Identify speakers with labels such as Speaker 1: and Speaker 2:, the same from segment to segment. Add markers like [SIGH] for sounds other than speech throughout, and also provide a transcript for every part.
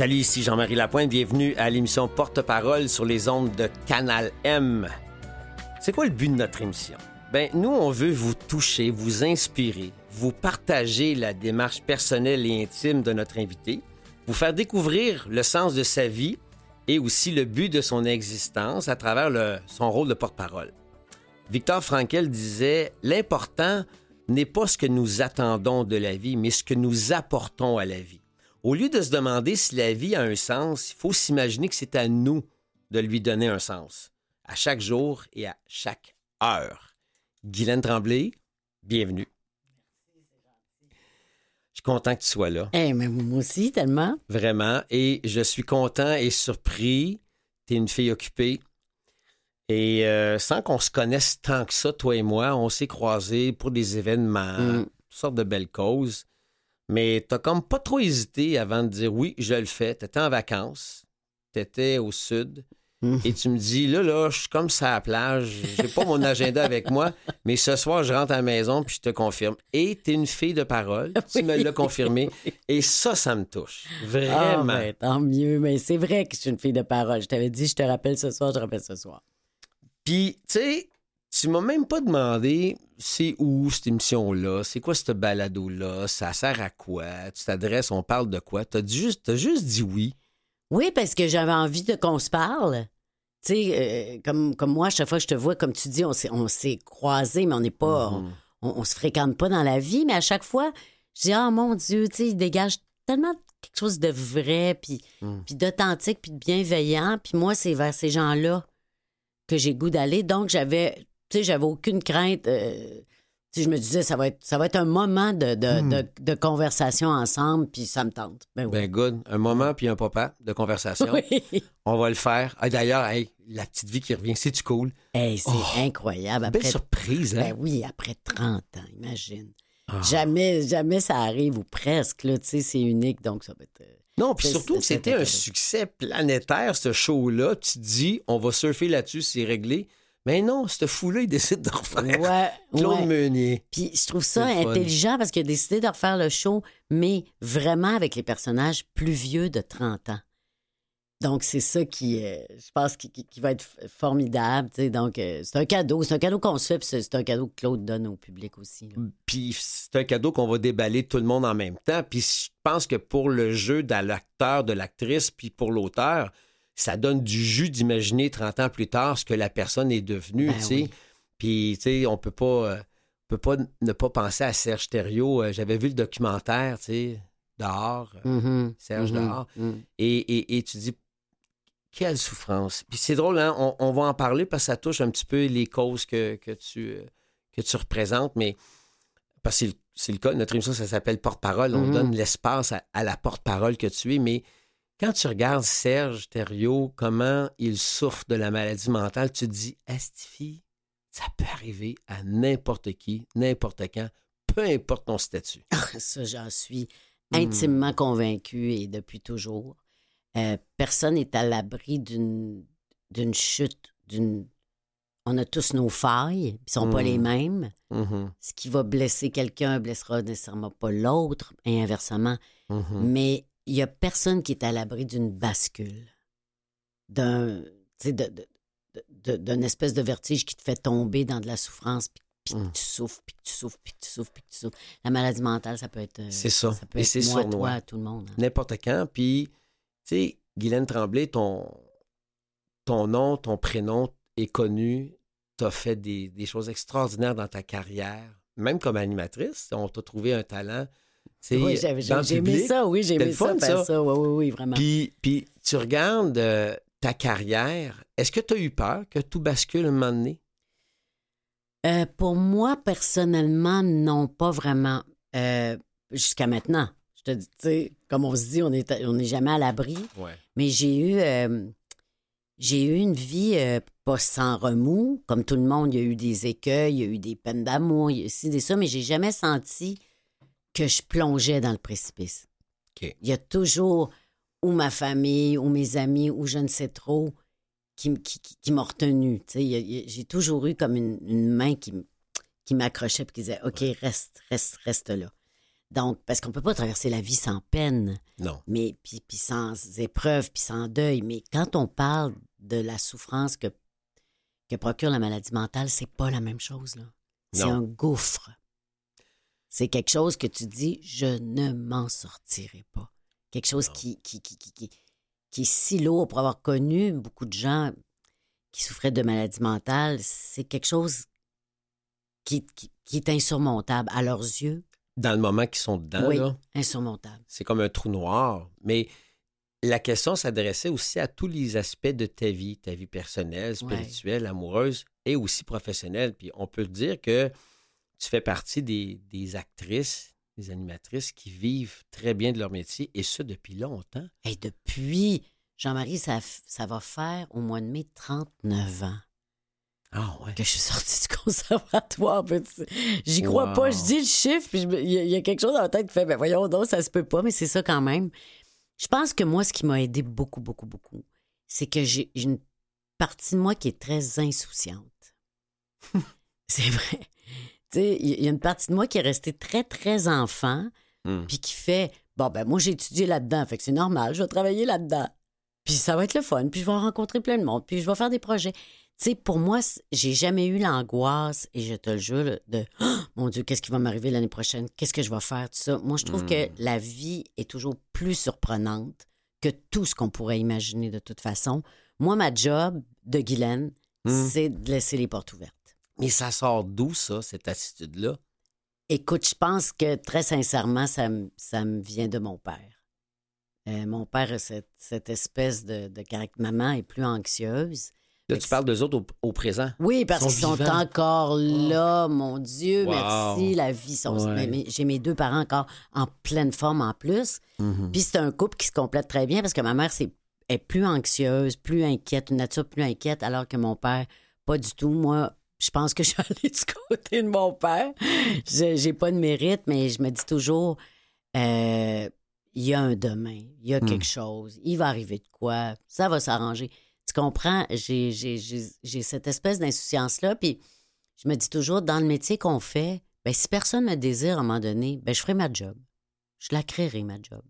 Speaker 1: Salut, ici Jean-Marie Lapointe. Bienvenue à l'émission Porte-parole sur les ondes de Canal M. C'est quoi le but de notre émission? Ben, nous, on veut vous toucher, vous inspirer, vous partager la démarche personnelle et intime de notre invité, vous faire découvrir le sens de sa vie et aussi le but de son existence à travers son rôle de porte-parole. Victor Frankel disait L'important n'est pas ce que nous attendons de la vie, mais ce que nous apportons à la vie. Au lieu de se demander si la vie a un sens, il faut s'imaginer que c'est à nous de lui donner un sens, à chaque jour et à chaque heure. Guylaine Tremblay, bienvenue. Je suis content que tu sois là,
Speaker 2: Eh, mais moi aussi, tellement.
Speaker 1: vraiment, et je suis content et surpris. Tu es une fille occupée. Et euh, sans qu'on se connaisse tant que ça, toi et moi, on s'est croisés pour des événements,
Speaker 2: Mm.
Speaker 1: toutes sortes de belles causes. Mais t'as comme pas trop hésité avant de dire oui, je le fais. T'étais en vacances, t'étais au sud,
Speaker 2: Mm.
Speaker 1: et tu me dis là, là, je suis comme ça à la plage, j'ai pas mon agenda avec moi, mais ce soir, je rentre à la maison puis je te confirme. Et t'es une fille de parole, [LAUGHS] tu me l'as confirmé, et ça, ça me touche.
Speaker 2: Ah,
Speaker 1: Vraiment.
Speaker 2: ben, tant mieux. Mais c'est vrai que je suis une fille de parole. Je t'avais dit, je te rappelle ce soir, je te rappelle ce soir.
Speaker 1: Puis, tu sais, tu m'as même pas demandé c'est où cette émission-là, c'est quoi ce balado-là, ça sert à quoi, tu t'adresses, on parle de quoi? T'as juste, t'as juste dit oui.
Speaker 2: Oui, parce que j'avais envie de qu'on se parle. Tu sais, euh, comme, comme moi, à chaque fois que je te vois, comme tu dis, on s'est, on s'est croisés, mais on n'est pas.
Speaker 1: Mhm.
Speaker 2: On, on se fréquente pas dans la vie, mais à chaque fois, je dis, oh mon Dieu, tu sais, il dégage tellement quelque chose de vrai, puis,
Speaker 1: Mm.
Speaker 2: puis d'authentique, puis de bienveillant. Puis moi, c'est vers ces gens-là que j'ai goût d'aller. Donc, j'avais, tu sais, j'avais aucune crainte. euh, je me disais, ça va être, ça va être un moment de, de, de, de conversation ensemble, puis ça me tente. Ben oui.
Speaker 1: Ben good, un moment puis un papa de conversation. [LAUGHS]
Speaker 2: oui.
Speaker 1: On va le faire. Ah, D'ailleurs, hey, la petite vie qui revient, c'est-tu cool?
Speaker 2: Hey, c'est
Speaker 1: Oh,
Speaker 2: incroyable.
Speaker 1: Belle surprise, hein?
Speaker 2: ben oui, après 30 ans, imagine.
Speaker 1: Ah.
Speaker 2: Jamais, jamais ça arrive, ou presque, là, tu sais, c'est unique, donc ça va être... euh,
Speaker 1: Non, puis surtout que c'était un succès planétaire, ce show-là. Tu te dis, on va surfer là-dessus, c'est réglé. Mais non, ce fou-là, il décide de refaire.
Speaker 2: Ouais,
Speaker 1: Claude
Speaker 2: ouais.
Speaker 1: Meunier.
Speaker 2: Puis je trouve ça
Speaker 1: fun.
Speaker 2: intelligent parce qu'il a décidé de refaire le show, mais vraiment avec les personnages plus vieux de 30 ans. Donc, c'est ça qui, euh, je pense, qui, qui- qui va être formidable. Donc, euh, c'est un cadeau. C'est un cadeau qu'on se fait, puis c'est c'est un cadeau que Claude donne au public aussi. là.
Speaker 1: Puis c'est un cadeau qu'on va déballer tout le monde en même temps. Puis je pense que pour le jeu de l'acteur, de l'actrice, puis pour l'auteur, ça donne du jus d'imaginer 30 ans plus tard ce que la personne est devenue,
Speaker 2: Ben
Speaker 1: tu sais.
Speaker 2: oui.
Speaker 1: Puis, tu sais, on peut pas, euh, on peut pas ne pas penser à Serge Thériault. Euh, J'avais vu le documentaire, tu sais, dehors, euh,
Speaker 2: Mhm,
Speaker 1: Serge
Speaker 2: mhm,
Speaker 1: dehors.
Speaker 2: mhm.
Speaker 1: Et, et, et tu dis, quelle souffrance. Puis c'est drôle, hein? on, on va en parler parce que ça touche un petit peu les causes que, que, tu, que tu représentes, mais parce que c'est le, cas, notre émission, ça s'appelle Porte-parole. On
Speaker 2: Mhm.
Speaker 1: donne l'espace à, à la porte-parole que tu es, mais quand tu regardes Serge Thériault, comment il souffre de la maladie mentale, tu te dis, Astifi, ça peut arriver à n'importe qui, n'importe quand, peu importe ton statut.
Speaker 2: Ah, Ça, j'en suis
Speaker 1: Hmm.
Speaker 2: intimement convaincue et depuis toujours. Euh, personne n'est à l'abri d'une d'une chute, d'une. On a tous nos failles, puis sont pas les mêmes.
Speaker 1: Mhm,
Speaker 2: Ce qui va blesser quelqu'un blessera nécessairement pas l'autre, et inversement.
Speaker 1: mhm.
Speaker 2: Mais il y a personne qui est à l'abri d'une bascule, d'un, d'une espèce de vertige qui te fait tomber dans de la souffrance, puis, puis
Speaker 1: Mm.
Speaker 2: que tu souffres, puis que tu souffres, puis que tu souffres, puis que tu souffres. La maladie mentale, ça peut être. euh,
Speaker 1: C'est ça.
Speaker 2: Ça peut
Speaker 1: Et
Speaker 2: être
Speaker 1: c'est
Speaker 2: moi, toi, tout le monde. hein.
Speaker 1: n'importe quand. Puis, tu sais, Guylaine Tremblay, ton, ton nom, ton prénom est connu. Tu as fait des, des choses extraordinaires dans ta carrière, même comme animatrice. On t'a trouvé un talent.
Speaker 2: Oui, j'avais- aimé ça, oui, j'ai aimé
Speaker 1: fun,
Speaker 2: ça, faire
Speaker 1: ça.
Speaker 2: ça. Oui, oui, oui, vraiment.
Speaker 1: Puis, puis tu regardes euh, ta carrière. Est-ce que tu as eu peur que tout bascule un moment donné?
Speaker 2: Euh, pour moi, personnellement, non, pas vraiment. Euh, Jusqu'à maintenant. Je te dis, tu sais, comme on se dit, on n'est on est jamais à l'abri.
Speaker 1: Ouais.
Speaker 2: Mais j'ai eu, j'ai eu une vie euh, pas sans remous. Comme tout le monde, il y a eu des écueils, il y a eu des peines d'amour, il y a ci, des ça, mais j'ai jamais senti que je plongeais dans le précipice. Il y a toujours ou ma famille, ou mes amis, ou je ne sais trop, qui, qui, qui, qui m'a retenu. J'ai toujours eu comme une, une main qui, qui m'accrochait et qui disait OK, reste, reste, reste là. Donc, parce qu'on peut pas traverser la vie sans peine,
Speaker 1: Non.
Speaker 2: mais puis, puis sans épreuve, puis sans deuil. Mais quand on parle de la souffrance que, que procure la maladie mentale, c'est pas la même chose, là. C'est un gouffre. C'est quelque chose que tu dis, je ne m'en sortirai pas. Quelque chose qui, qui, qui, qui, qui, qui est si lourd pour avoir connu beaucoup de gens qui souffraient de maladies mentales. C'est quelque chose qui, qui, qui est insurmontable à leurs yeux.
Speaker 1: Dans le moment qu'ils sont dedans,
Speaker 2: oui,
Speaker 1: là,
Speaker 2: insurmontable.
Speaker 1: c'est comme un trou noir. Mais la question s'adressait aussi à tous les aspects de ta vie, ta vie personnelle, spirituelle, amoureuse et aussi professionnelle. Puis on peut dire que tu fais partie des, des actrices, des animatrices qui vivent très bien de leur métier et ça depuis longtemps.
Speaker 2: Et depuis, Jean-Marie, ça, va faire au mois de mai 39 ans
Speaker 1: Ah ouais.
Speaker 2: que je suis sortie du [LAUGHS] conservatoire. J'y crois
Speaker 1: Wow.
Speaker 2: pas. Je dis le chiffre, puis il y, a- il y a quelque chose dans la tête qui fait, ben voyons donc, ça se peut pas, mais c'est ça quand même. Je pense que moi, ce qui m'a aidé beaucoup, beaucoup, beaucoup, c'est que j'ai une partie de moi qui est très insouciante. [LAUGHS] c'est vrai. Il y a une partie de moi qui est restée très, très enfant,
Speaker 1: Hmm.
Speaker 2: puis qui fait bon ben moi j'ai étudié là-dedans, fait que c'est normal, je vais travailler là-dedans. Puis ça va être le fun, puis je vais rencontrer plein de monde, puis je vais faire des projets. Tu sais, pour moi, j'ai jamais eu l'angoisse, et je te le jure, de [GASPS] Oh, mon Dieu, qu'est-ce qui va m'arriver l'année prochaine? Qu'est-ce que je vais faire? Tout ça? Moi, je trouve que
Speaker 1: Mm.
Speaker 2: la vie est toujours plus surprenante que tout ce qu'on pourrait imaginer de toute façon. Moi, ma job de Guylaine,
Speaker 1: Mm.
Speaker 2: c'est de laisser les portes ouvertes.
Speaker 1: Mais ça sort d'où, ça, cette attitude-là?
Speaker 2: Écoute, je pense que très sincèrement, ça, me- ça me vient de mon père. Euh, mon père a cette, cette espèce de, de caractère. Maman est plus anxieuse.
Speaker 1: Là, tu parles d'eux autres au, au présent.
Speaker 2: Oui, parce
Speaker 1: Ils
Speaker 2: qu'ils
Speaker 1: sont
Speaker 2: encore là, mon Dieu,
Speaker 1: Wow.
Speaker 2: merci, la vie. Sont...
Speaker 1: Ouais.
Speaker 2: J'ai mes deux parents encore en pleine forme en plus.
Speaker 1: Mhm.
Speaker 2: Puis c'est un couple qui se complète très bien parce que ma mère c'est, est plus anxieuse, plus inquiète, une nature plus inquiète, alors que mon père, pas du tout. Moi, je pense que [LAUGHS] je suis allée du côté de mon père. J'ai, pas de mérite, mais je me dis toujours, euh, il y a un demain, il y a
Speaker 1: Hmm.
Speaker 2: quelque chose, il va arriver de quoi, ça va s'arranger. Tu comprends? J'ai cette espèce d'insouciance-là, puis je me dis toujours, dans le métier qu'on fait, ben, si personne me désire à un moment donné, ben, je ferai ma job. Je la créerai, ma job.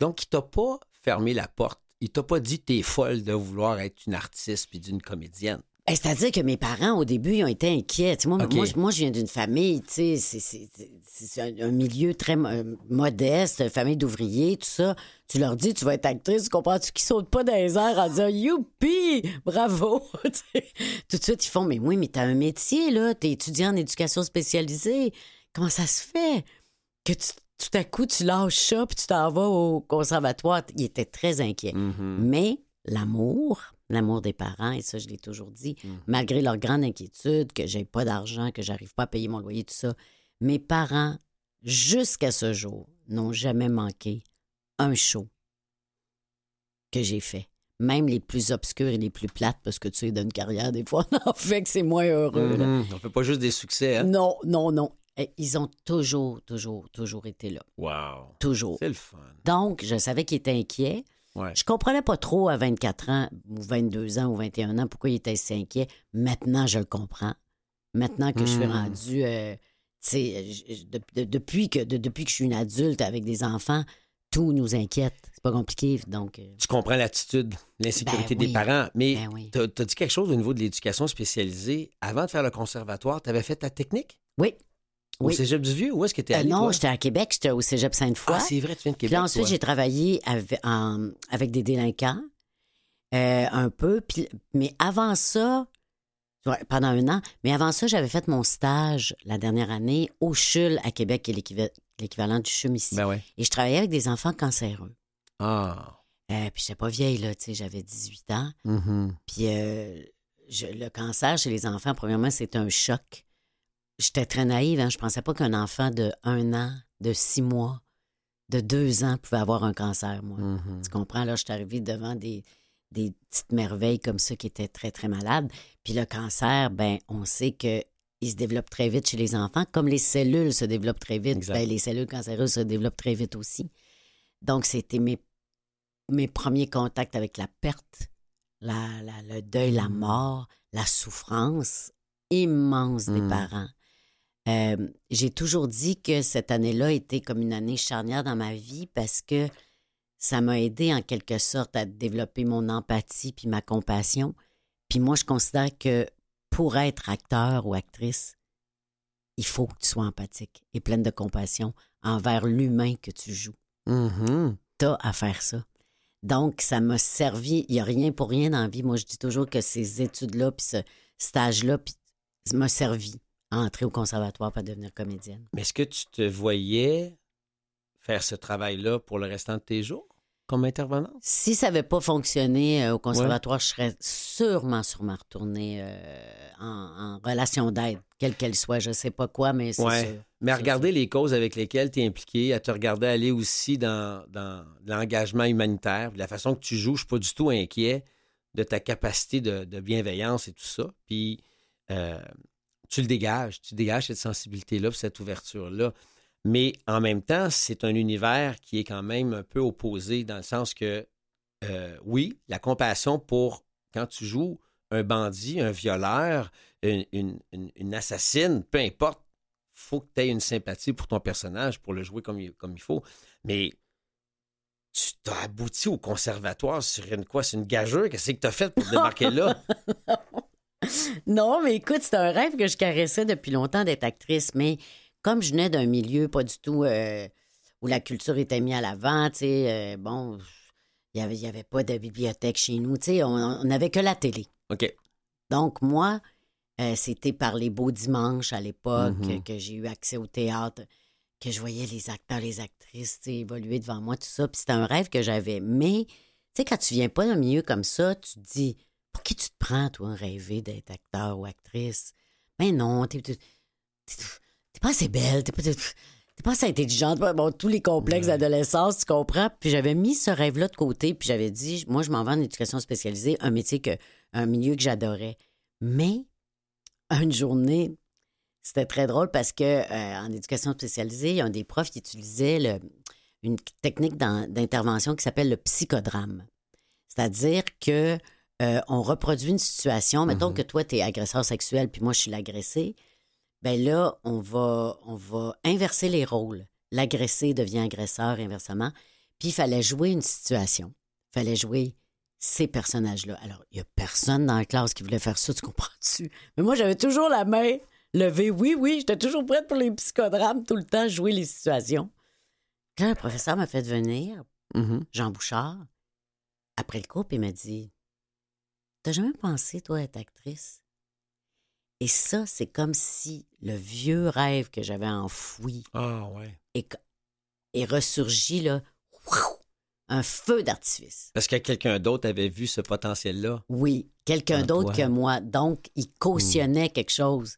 Speaker 1: Donc, il t'a pas fermé la porte. Il t'a pas dit t'es folle de vouloir être une artiste puis d'une comédienne.
Speaker 2: C'est-à-dire que mes parents, au début, ils ont été inquiets. Tu sais, moi, moi, je- moi, je viens d'une famille, tu sais, c'est- un, un milieu très mo- modeste, famille d'ouvriers, tout ça. Tu leur dis, tu vas être actrice, tu comprends-tu, qui sautent pas dans les airs en disant Youpi! Bravo! [LAUGHS] Tout de suite, ils font, mais oui, mais t'as un métier, là, t'es étudiant en éducation spécialisée. Comment ça se fait que tu- tout à coup, tu lâches ça puis tu t'en vas au conservatoire? Ils étaient très inquiets. Mais l'amour, l'amour des parents, et ça, je l'ai toujours dit, malgré leur grande inquiétude, que j'ai pas d'argent, que j'arrive pas à payer mon loyer, tout ça, mes parents, jusqu'à ce jour, n'ont jamais manqué un show que j'ai fait. Même les plus obscurs et les plus plates, parce que tu sais, d'une carrière, des fois, [LAUGHS] on en fait que c'est moins heureux.
Speaker 1: Mhm. On fait pas juste des succès, hein?
Speaker 2: Non, non, non. Ils ont toujours, toujours, toujours été là.
Speaker 1: Wow.
Speaker 2: Toujours.
Speaker 1: C'est le fun.
Speaker 2: Donc, je savais qu'ils étaient inquiets.
Speaker 1: Ouais.
Speaker 2: Je comprenais pas trop à 24 ans, ou 22 ans, ou 21 ans, pourquoi il était si inquiet. Maintenant, je le comprends. Maintenant que je suis
Speaker 1: Hmm.
Speaker 2: rendue, euh, tu sais, je- je- de- de- depuis, que, de- depuis que je suis une adulte avec des enfants, tout nous inquiète. C'est pas compliqué. Donc, euh,
Speaker 1: Tu comprends l'attitude, l'insécurité
Speaker 2: Ben oui.
Speaker 1: des parents, mais
Speaker 2: Ben oui.
Speaker 1: t'as as dit quelque chose au niveau de l'éducation spécialisée. Avant de faire le conservatoire, tu avais fait ta technique?
Speaker 2: Oui.
Speaker 1: Au. Cégep du Vieux? Où est-ce que tu es
Speaker 2: Euh,
Speaker 1: allé,
Speaker 2: non, j'étais à Québec, j'étais au cégep Sainte-Foy.
Speaker 1: Ah, c'est vrai, tu viens de
Speaker 2: Puis
Speaker 1: Québec,
Speaker 2: là, ensuite, j'ai travaillé avec, en- avec des délinquants euh, un peu. Puis, mais avant ça, pendant un an, mais avant ça, j'avais fait mon stage la dernière année au CHUL à Québec, qui est l'équiva- l'équivalent du CHUM ici.
Speaker 1: Ben ouais.
Speaker 2: Et je travaillais avec des enfants cancéreux.
Speaker 1: Ah.
Speaker 2: Euh, puis, j'étais pas vieille, là, tu sais, j'avais 18 ans.
Speaker 1: Mhm.
Speaker 2: Puis euh, je- le cancer chez les enfants, premièrement, c'est un choc. J'étais très naïve, hein? je pensais pas qu'un enfant de un an, de six mois, de deux ans pouvait avoir un cancer, moi.
Speaker 1: Mhm.
Speaker 2: Tu comprends? Là, je suis arrivée devant des, des petites merveilles comme ça qui étaient très, très malades. Puis le cancer, ben, on sait que il se développe très vite chez les enfants, comme les cellules se développent très vite. Ben, les cellules cancéreuses se développent très vite aussi. Donc, c'était mes, mes premiers contacts avec la perte, la, la- le deuil, la
Speaker 1: Mm.
Speaker 2: mort, la souffrance immense des
Speaker 1: Mm.
Speaker 2: parents. Euh, j'ai toujours dit que cette année-là était comme une année charnière dans ma vie parce que ça m'a aidé en quelque sorte à développer mon empathie puis ma compassion. Puis moi, je considère que pour être acteur ou actrice, il faut que tu sois empathique et pleine de compassion envers l'humain que tu joues.
Speaker 1: Mhm.
Speaker 2: T'as à faire ça. Donc, ça m'a servi. Il n'y a rien pour rien dans la vie. Moi, je dis toujours que ces études-là, puis ce stage-là, puis m'a servi entrer au conservatoire pour devenir comédienne.
Speaker 1: Mais est-ce que tu te voyais faire ce travail-là pour le restant de tes jours comme intervenante?
Speaker 2: Si ça n'avait pas fonctionné euh, au conservatoire, je serais sûrement, sûrement retournée euh, en, en relation d'aide, quelle qu'elle soit. Je ne sais pas quoi, mais c'est
Speaker 1: Ouais.
Speaker 2: sûr.
Speaker 1: Mais à regarder les causes avec lesquelles tu es impliqué, à te regarder aller aussi dans, dans l'engagement humanitaire, la façon que tu joues, je suis pas du tout inquiet de ta capacité de, de bienveillance et tout ça. Puis euh, tu le dégages, tu dégages cette sensibilité-là, cette ouverture-là. Mais en même temps, c'est un univers qui est quand même un peu opposé dans le sens que, euh, oui, la compassion pour quand tu joues un bandit, un violeur, une, assassine, peu importe, faut que tu aies une sympathie pour ton personnage pour le jouer comme il, faut. Mais tu t'as abouti au conservatoire sur une quoi? C'est une gageure? Qu'est-ce que tu as fait pour démarquer là? [LAUGHS]
Speaker 2: Non, mais écoute, c'est un rêve que je caressais depuis longtemps d'être actrice, mais comme je venais d'un milieu pas du tout euh, où la culture était mise à l'avant, tu sais, euh, bon, il n'y avait, y avait pas de bibliothèque chez nous, tu sais, on n'avait que la télé.
Speaker 1: OK.
Speaker 2: Donc, moi, euh, c'était par les beaux dimanches à l'époque
Speaker 1: Mhm.
Speaker 2: que j'ai eu accès au théâtre, que je voyais les acteurs, les actrices tu sais, évoluer devant moi, tout ça. Puis c'était un rêve que j'avais. Mais, tu sais, quand tu viens pas d'un milieu comme ça, tu te dis, pour qui tu te prends, toi, rêver d'être acteur ou actrice? Ben non, t'es t'es- pas assez belle, t'es pas, t'es- t'es pas assez intelligente. Bon, tous les complexes d'adolescence, tu comprends? Puis j'avais mis ce rêve-là de côté, puis j'avais dit, moi, je m'en vais en éducation spécialisée, un métier que, un milieu que j'adorais. Mais, une journée, c'était très drôle parce que euh, en éducation spécialisée, il y a un des profs qui utilisait le- une technique d'intervention qui s'appelle le psychodrame. C'est-à-dire que euh, on reproduit une situation. Mettons
Speaker 1: Mhm.
Speaker 2: que toi, tu es agresseur sexuel, puis moi, je suis l'agressé. Ben là, on va, on va inverser les rôles. L'agressé devient agresseur, inversement. Puis il fallait jouer une situation. Il fallait jouer ces personnages-là. Alors, il n'y a personne dans la classe qui voulait faire ça, tu comprends-tu? Mais moi, j'avais toujours la main levée. Oui, oui, j'étais toujours prête pour les psychodrames, tout le temps, jouer les situations. Là, le professeur m'a fait venir,
Speaker 1: Mhm.
Speaker 2: Jean Bouchard, après le cours, il m'a dit T'as jamais pensé, toi, être actrice? Et ça, c'est comme si le vieux rêve que j'avais enfoui
Speaker 1: Ah, ouais.
Speaker 2: est, est ressurgi, là, un feu d'artifice.
Speaker 1: Parce que quelqu'un d'autre avait vu ce potentiel-là.
Speaker 2: Oui, quelqu'un d'autre que moi. Donc, il cautionnait quelque chose.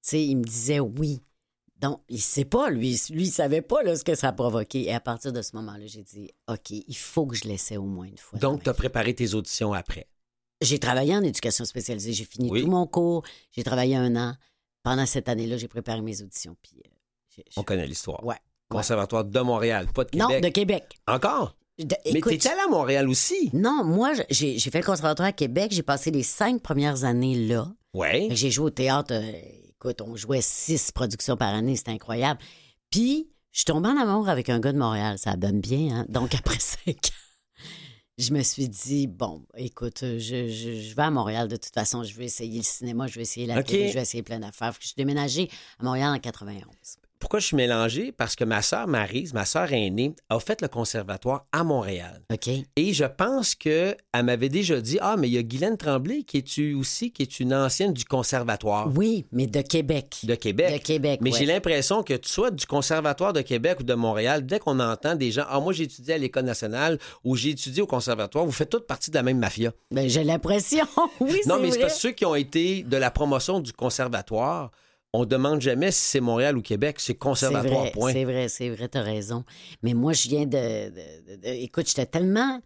Speaker 2: Tu sais, il me disait oui. Donc, il sait pas, lui. Lui, il savait pas là, ce que ça a provoqué. Et à partir de ce moment-là, j'ai dit OK, il faut que je l'essaie au moins une fois.
Speaker 1: Donc, tu as
Speaker 2: vie.
Speaker 1: préparé tes auditions après.
Speaker 2: J'ai travaillé en éducation spécialisée. J'ai fini
Speaker 1: Oui.
Speaker 2: tout mon cours. J'ai travaillé un an. Pendant cette année-là, j'ai préparé mes auditions. Puis, euh, j'ai-
Speaker 1: On connaît l'histoire.
Speaker 2: Ouais.
Speaker 1: Conservatoire de Montréal, pas de
Speaker 2: Non,
Speaker 1: Québec.
Speaker 2: de Québec.
Speaker 1: Encore?
Speaker 2: De-
Speaker 1: Mais
Speaker 2: écoute,
Speaker 1: t'étais allé à Montréal aussi.
Speaker 2: Non, moi, j'ai j'ai fait le conservatoire à Québec. J'ai passé les cinq premières années là.
Speaker 1: Ouais.
Speaker 2: J'ai joué au théâtre. euh, écoute, on jouait six productions par année. C'était incroyable. Puis, je suis tombée en amour avec un gars de Montréal. Ça donne bien, hein? Donc, [LAUGHS] après cinq ans, je me suis dit, bon, écoute, je, je- je vais à Montréal de toute façon. Je vais essayer le cinéma, je vais essayer la
Speaker 1: OK.
Speaker 2: télé, je vais essayer plein d'affaires. Je suis déménagée à Montréal en 91.
Speaker 1: Pourquoi je suis mélangé? Parce que ma sœur Marise, ma sœur aînée, a fait le conservatoire à Montréal.
Speaker 2: OK?
Speaker 1: Et je pense qu'elle m'avait déjà dit Ah, mais il y a Guylaine Tremblay qui est aussi, qui est une ancienne du conservatoire?
Speaker 2: Oui, mais de Québec.
Speaker 1: de Québec.
Speaker 2: De Québec,
Speaker 1: Mais
Speaker 2: ouais.
Speaker 1: j'ai l'impression que tu sois du conservatoire de Québec ou de Montréal, dès qu'on entend des gens Ah, moi j'ai étudié à l'École nationale ou j'ai étudié au conservatoire, vous faites toutes partie de la même mafia.
Speaker 2: Ben, j'ai l'impression. [LAUGHS] oui,
Speaker 1: non, mais c'est parce que ceux qui ont été de la promotion du conservatoire, on demande jamais si c'est Montréal ou Québec, c'est conservatoire,
Speaker 2: vrai,
Speaker 1: point.
Speaker 2: c'est vrai, c'est vrai, t'as raison. Mais moi, je viens de. de- de- de- écoute, j'étais tellement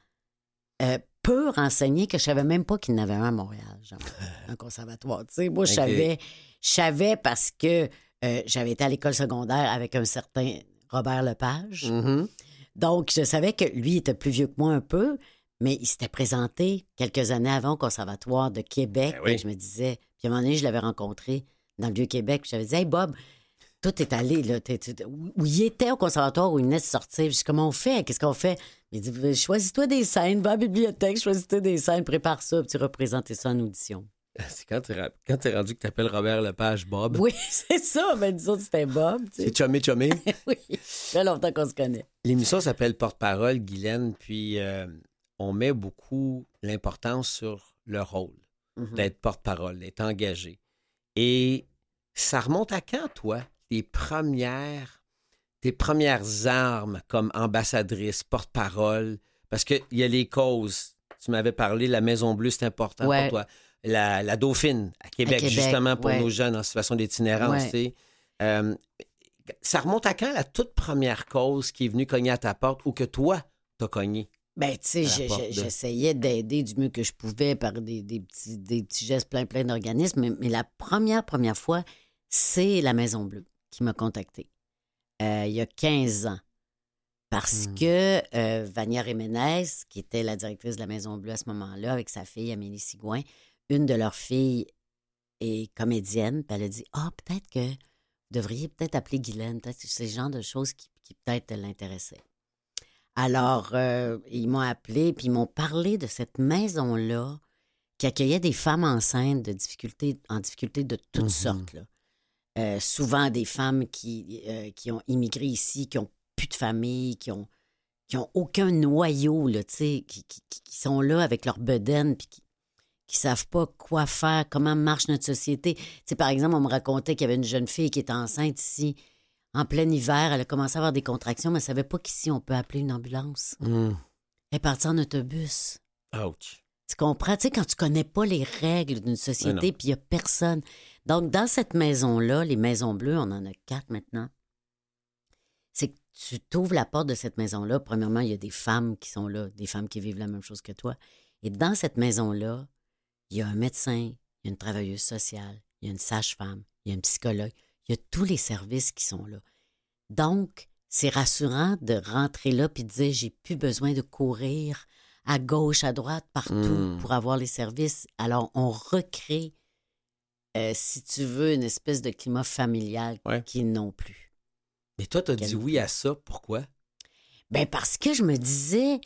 Speaker 2: euh, peu renseignée que je savais même pas qu'il y en avait un à Montréal, genre, [LAUGHS] un conservatoire. Tu sais, moi, je savais, je savais parce que euh, j'avais été à l'école secondaire avec un certain Robert Lepage.
Speaker 1: Mhm.
Speaker 2: Donc, je savais que lui était plus vieux que moi un peu, mais il s'était présenté quelques années avant au Conservatoire de Québec.
Speaker 1: Ben oui.
Speaker 2: Et je me disais, puis à un moment donné, je l'avais rencontré dans le Vieux-Québec. J'avais dit, Hey Bob, tout est allé, là. T'es- t'es- où il était au conservatoire, où il venait de sortir? Je dis, comment on fait? Qu'est-ce qu'on fait? Il dit, Ben, choisis-toi des scènes, va à la bibliothèque, choisis-toi des scènes, prépare ça, puis tu représentes ça en audition. [LAUGHS]
Speaker 1: C'est quand t'es quand t'es rendu que t'appelles Robert Lepage Bob.
Speaker 2: Oui, [LAUGHS] c'est ça. Mais nous autres, c'était Bob, tu sais.
Speaker 1: C'est chumé chumé.
Speaker 2: Oui, ça fait longtemps qu'on se connaît.
Speaker 1: L'émission s'appelle Porte-parole, Guylaine, puis euh, on met beaucoup l'importance sur le rôle
Speaker 2: Mhm.
Speaker 1: d'être porte-parole, d'être engagé. Et ça remonte à quand, toi, les premières, tes premières armes comme ambassadrice, porte-parole? Parce qu'il y a les causes. Tu m'avais parlé, la Maison Bleue, c'est important
Speaker 2: Ouais.
Speaker 1: pour toi. La, la Dauphine, à Québec,
Speaker 2: Québec,
Speaker 1: justement, pour
Speaker 2: ouais.
Speaker 1: nos jeunes en situation d'itinérance.
Speaker 2: Ouais.
Speaker 1: tu sais. Euh, ça remonte à quand la toute première cause qui est venue cogner à ta porte ou que toi, t'as cogné?
Speaker 2: Ben, tu sais,
Speaker 1: de-
Speaker 2: j'essayais d'aider du mieux que je pouvais par des, des petits, des petits gestes plein, plein d'organismes. Mais, mais la première, première fois, c'est la Maison Bleue qui m'a contactée euh, il y a 15 ans. Parce
Speaker 1: Hmm.
Speaker 2: que euh, Vania Jiménez, qui était la directrice de la Maison Bleue à ce moment-là, avec sa fille Amélie Sigouin, une de leurs filles est comédienne, puis elle a dit Ah, peut-être que vous devriez peut-être appeler Guylaine, peut-être que c'est le genre de choses qui, qui peut-être l'intéressaient. Alors, euh, ils m'ont appelé, puis ils m'ont parlé de cette maison-là qui accueillait des femmes enceintes de difficultés, en difficulté de toutes
Speaker 1: Mhm.
Speaker 2: sortes. là. Euh, souvent des femmes qui, euh, qui ont immigré ici, qui ont plus de famille, qui ont, qui ont aucun noyau, là, qui, qui- qui- qui sont là avec leur bedaine, puis qui qui savent pas quoi faire, comment marche notre société. Par exemple, on me racontait qu'il y avait une jeune fille qui était enceinte ici, en plein hiver, elle a commencé à avoir des contractions, mais elle savait pas qu'ici, on peut appeler une ambulance. Elle est partie en autobus.
Speaker 1: Ouch.
Speaker 2: Tu comprends? Tu sais, quand tu connais pas les règles d'une société, puis il y a personne. Donc, dans cette maison-là, les maisons bleues, on en a quatre maintenant, c'est que tu t'ouvres la porte de cette maison-là. Premièrement, il y a des femmes qui sont là, des femmes qui vivent la même chose que toi. Et dans cette maison-là, il y a un médecin, il y a une travailleuse sociale, il y a une sage-femme, il y a un psychologue, il y a tous les services qui sont là. Donc, c'est rassurant de rentrer là puis de dire j'ai plus besoin de courir à gauche, à droite, partout
Speaker 1: Mm.
Speaker 2: pour avoir les services. Alors, on recrée, euh, si tu veux, une espèce de climat familial
Speaker 1: Ouais.
Speaker 2: qui non plus.
Speaker 1: Mais toi, t'as
Speaker 2: Quel-
Speaker 1: dit oui à ça. Pourquoi?
Speaker 2: Ben parce que je me disais,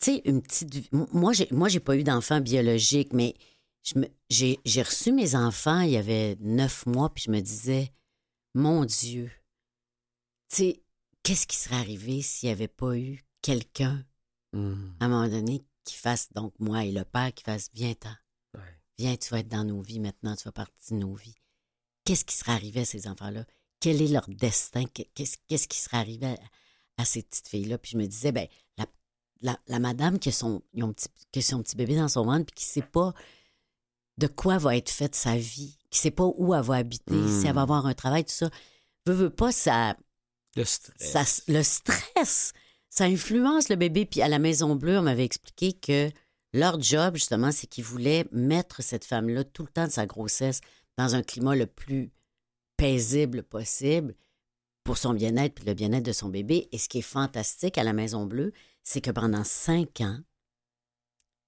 Speaker 2: tu sais, une petite. Moi, j'ai, moi, j'ai pas eu d'enfant biologique, mais je me, j'ai, j'ai reçu mes enfants il y avait neuf mois, puis je me disais, mon Dieu, tu sais, qu'est-ce qui serait arrivé s'il n'y avait pas eu quelqu'un,
Speaker 1: Hmm.
Speaker 2: à un moment donné, qui fasse, donc moi et le père, qui fasse, viens-t'en,
Speaker 1: Ouais.
Speaker 2: viens, tu vas être dans nos vies maintenant, tu vas partie de nos vies. Qu'est-ce qui serait arrivé à ces enfants-là? Quel est leur destin? Qu'est-ce, qu'est-ce qui serait arrivé à, à ces petites filles-là? Puis je me disais, ben, la, la, la madame qui a, son, ils ont petit- qui a son petit bébé dans son ventre, puis qui ne sait pas de quoi va être faite sa vie, qui ne sait pas où elle va habiter, si elle va avoir un travail, tout ça. Veut, veut pas, ça,
Speaker 1: Le stress.
Speaker 2: ça, le stress, ça influence le bébé. Puis à la Maison Bleue, on m'avait expliqué que leur job, justement, c'est qu'ils voulaient mettre cette femme-là tout le temps de sa grossesse dans un climat le plus paisible possible pour son bien-être puis le bien-être de son bébé. Et ce qui est fantastique à la Maison Bleue, c'est que pendant cinq ans,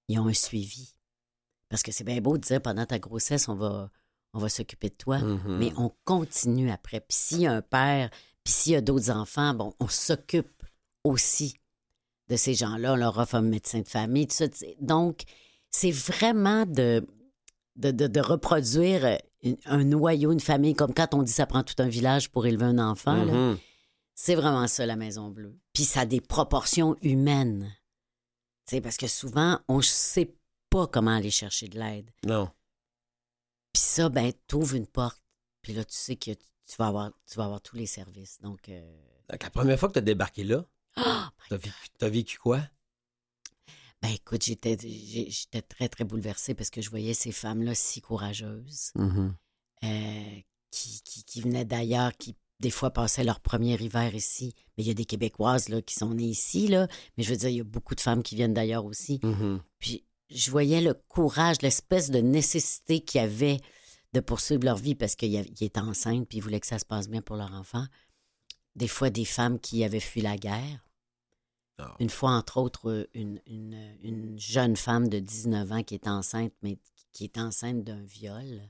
Speaker 2: ils ont un suivi. Parce que c'est bien beau de dire pendant ta grossesse, on va, on va s'occuper de toi
Speaker 1: Mhm.
Speaker 2: mais on continue après. Puis s'il y a un père, puis s'il y a d'autres enfants, bon, on s'occupe aussi de ces gens-là. On leur offre un médecin de famille, tout ça. Donc, c'est vraiment de, de, de- de reproduire une- un noyau, une famille, comme quand on dit ça prend tout un village pour élever un enfant.
Speaker 1: Mhm.
Speaker 2: C'est vraiment ça, la Maison Bleue. Puis ça a des proportions humaines. Parce que souvent, on ne sait pas comment aller chercher de l'aide.
Speaker 1: Non.
Speaker 2: Puis ça, ben, t'ouvres une porte. Puis là, tu sais que tu vas avoir, tu vas avoir tous les services. Donc, euh,
Speaker 1: Donc, la première fois que t'as débarqué là, [GASPS]
Speaker 2: oh
Speaker 1: vécu, quoi?
Speaker 2: Ben écoute, j'étais, j'étais très, très bouleversée parce que je voyais ces femmes-là si courageuses,
Speaker 1: Mhm.
Speaker 2: euh, qui, qui, qui venaient d'ailleurs, qui des fois passaient leur premier hiver ici. Mais il y a des Québécoises là, qui sont nées ici, là. Mais je veux dire, il y a beaucoup de femmes qui viennent d'ailleurs aussi.
Speaker 1: Mhm.
Speaker 2: Puis je voyais le courage, l'espèce de nécessité qu'il y avait de poursuivre leur vie parce qu'ils étaient enceintes puis ils voulaient que ça se passe bien pour leur enfant. Des fois, des femmes qui avaient fui la guerre.
Speaker 1: Ah.
Speaker 2: Une fois, entre autres, une, une, une jeune femme de 19 ans qui est enceinte, mais qui est enceinte d'un viol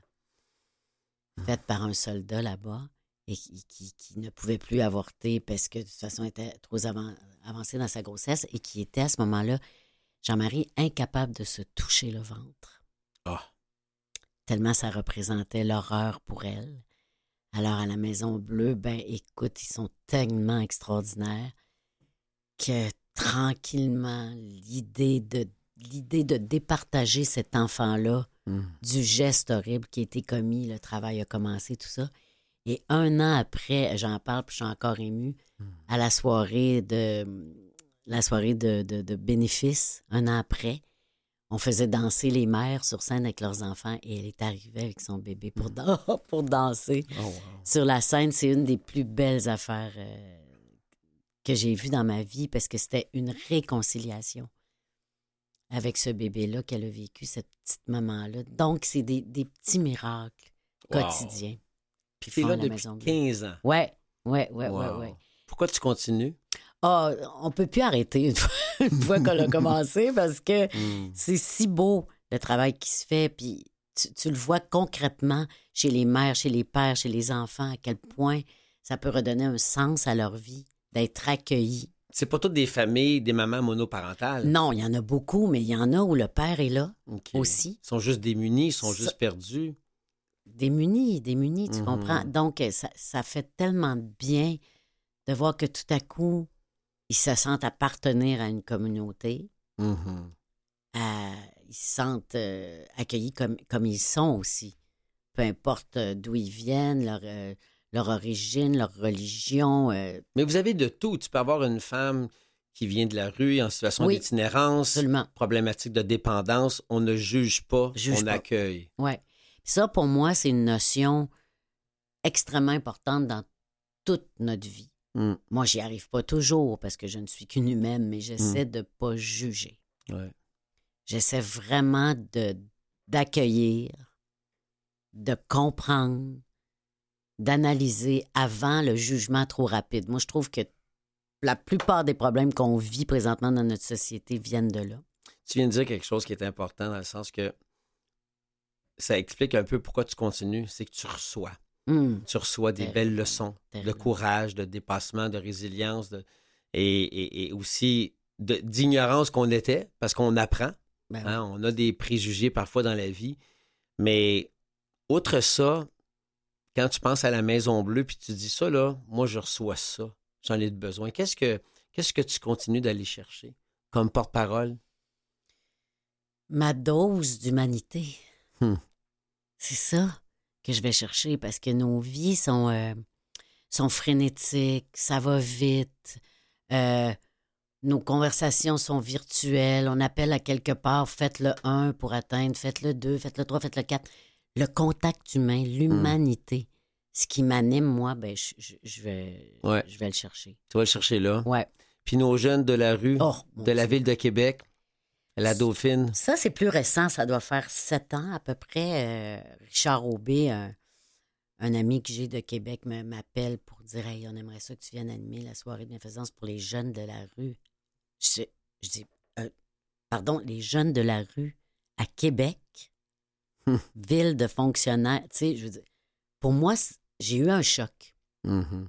Speaker 2: fait par un soldat là-bas. et qui, qui- qui ne pouvait plus avorter parce que de toute façon, elle était trop avan- avancée dans sa grossesse et qui était à ce moment-là, Jean-Marie, incapable de se toucher le ventre.
Speaker 1: Ah.
Speaker 2: Tellement ça représentait l'horreur pour elle. Alors, à la Maison Bleue, ben écoute, ils sont tellement extraordinaires que tranquillement, l'idée de l'idée de départager cet enfant-là
Speaker 1: Hmm.
Speaker 2: du geste horrible qui a été commis, le travail a commencé, tout ça. Et un an après, j'en parle, puis je suis encore émue,
Speaker 1: Hmm.
Speaker 2: à la soirée de la soirée de, de, de bénéfice, un an après, on faisait danser les mères sur scène avec leurs enfants et elle est arrivée avec son bébé pour, dan- [LAUGHS] pour danser
Speaker 1: Oh, wow.
Speaker 2: sur la scène. C'est une des plus belles affaires euh, que j'ai vues dans ma vie parce que c'était une réconciliation avec ce bébé-là qu'elle a vécu, cette petite maman-là. Donc, c'est des, des petits miracles
Speaker 1: Wow.
Speaker 2: quotidiens.
Speaker 1: Puis
Speaker 2: font
Speaker 1: là
Speaker 2: la
Speaker 1: depuis
Speaker 2: Maison Bleue.
Speaker 1: 15 ans.
Speaker 2: Ouais, ouais, ouais, ouais,
Speaker 1: Wow.
Speaker 2: ouais.
Speaker 1: Pourquoi tu continues?
Speaker 2: Ah, on peut plus arrêter une fois, [LAUGHS] qu'on a commencé parce que [LAUGHS]
Speaker 1: Hmm.
Speaker 2: c'est si beau le travail qui se fait, puis tu, tu le vois concrètement chez les mères, chez les pères, chez les enfants, à quel point ça peut redonner un sens à leur vie, d'être accueillis.
Speaker 1: C'est pas toutes des familles, des mamans monoparentales.
Speaker 2: Non, il y en a beaucoup, mais il y en a où le père est là, aussi.
Speaker 1: Ils sont juste démunis, ils sont
Speaker 2: Ça-
Speaker 1: juste perdus.
Speaker 2: démunis, démunis, tu
Speaker 1: Mhm.
Speaker 2: comprends? Donc, ça, ça fait tellement de bien de voir que tout à coup, ils se sentent appartenir à une communauté.
Speaker 1: Mhm.
Speaker 2: à- ils se sentent euh, accueillis comme, comme ils sont aussi. Peu importe euh, d'où ils viennent, leur, euh, leur origine, leur religion. euh,
Speaker 1: Mais vous avez de tout. Tu peux avoir une femme qui vient de la rue en situation
Speaker 2: Oui.
Speaker 1: d'itinérance, problématique de dépendance. On ne juge pas,
Speaker 2: Juge
Speaker 1: on
Speaker 2: pas.
Speaker 1: accueille.
Speaker 2: Puis Ça, pour moi, c'est une notion extrêmement importante dans toute notre vie.
Speaker 1: Mm.
Speaker 2: Moi, j'y arrive pas toujours parce que je ne suis qu'une humaine, mais j'essaie de pas juger.
Speaker 1: Ouais.
Speaker 2: J'essaie vraiment de d'accueillir, de comprendre, d'analyser avant le jugement trop rapide. Moi, je trouve que la plupart des problèmes qu'on vit présentement dans notre société viennent de là.
Speaker 1: Tu viens de dire quelque chose qui est important dans le sens que ça explique un peu pourquoi tu continues. C'est que tu reçois.
Speaker 2: Hum,
Speaker 1: Tu reçois des
Speaker 2: Terrible.
Speaker 1: belles leçons de courage, de dépassement, de résilience de- et, et- et aussi d'ignorance qu'on était parce qu'on apprend.
Speaker 2: ben oui.
Speaker 1: Hein, on a des préjugés parfois dans la vie. Mais outre ça, quand tu penses à la Maison Bleue, puis tu dis ça, là, moi, je reçois ça. J'en ai besoin. Qu'est-ce que, qu'est-ce que tu continues d'aller chercher comme porte-parole?
Speaker 2: Ma dose d'humanité.
Speaker 1: Hmm.
Speaker 2: C'est ça que je vais chercher parce que nos vies sont, euh, sont frénétiques, ça va vite. euh, nos conversations sont virtuelles. On appelle à quelque part, faites le 1 pour atteindre, faites le 2, faites le 3, faites le 4. Le contact humain, l'humanité, ce qui m'anime, moi, ben, je, je- je vais,
Speaker 1: Ouais.
Speaker 2: je vais le chercher.
Speaker 1: Tu vas le chercher là.
Speaker 2: Ouais.
Speaker 1: Puis nos jeunes de la rue,
Speaker 2: Oh,
Speaker 1: de la ville de Québec, la Dauphine.
Speaker 2: Ça, c'est plus récent. Ça doit faire sept ans à peu près. Euh, Richard Aubé, un, un ami que j'ai de Québec, me- m'appelle pour dire Hey, on aimerait ça que tu viennes animer la soirée de bienfaisance pour les jeunes de la rue. Je, je dis euh, Pardon, les jeunes de la rue à Québec,
Speaker 1: Hum.
Speaker 2: ville de fonctionnaires. Tu sais, je veux dire, pour moi, j'ai eu un choc.
Speaker 1: Mhm.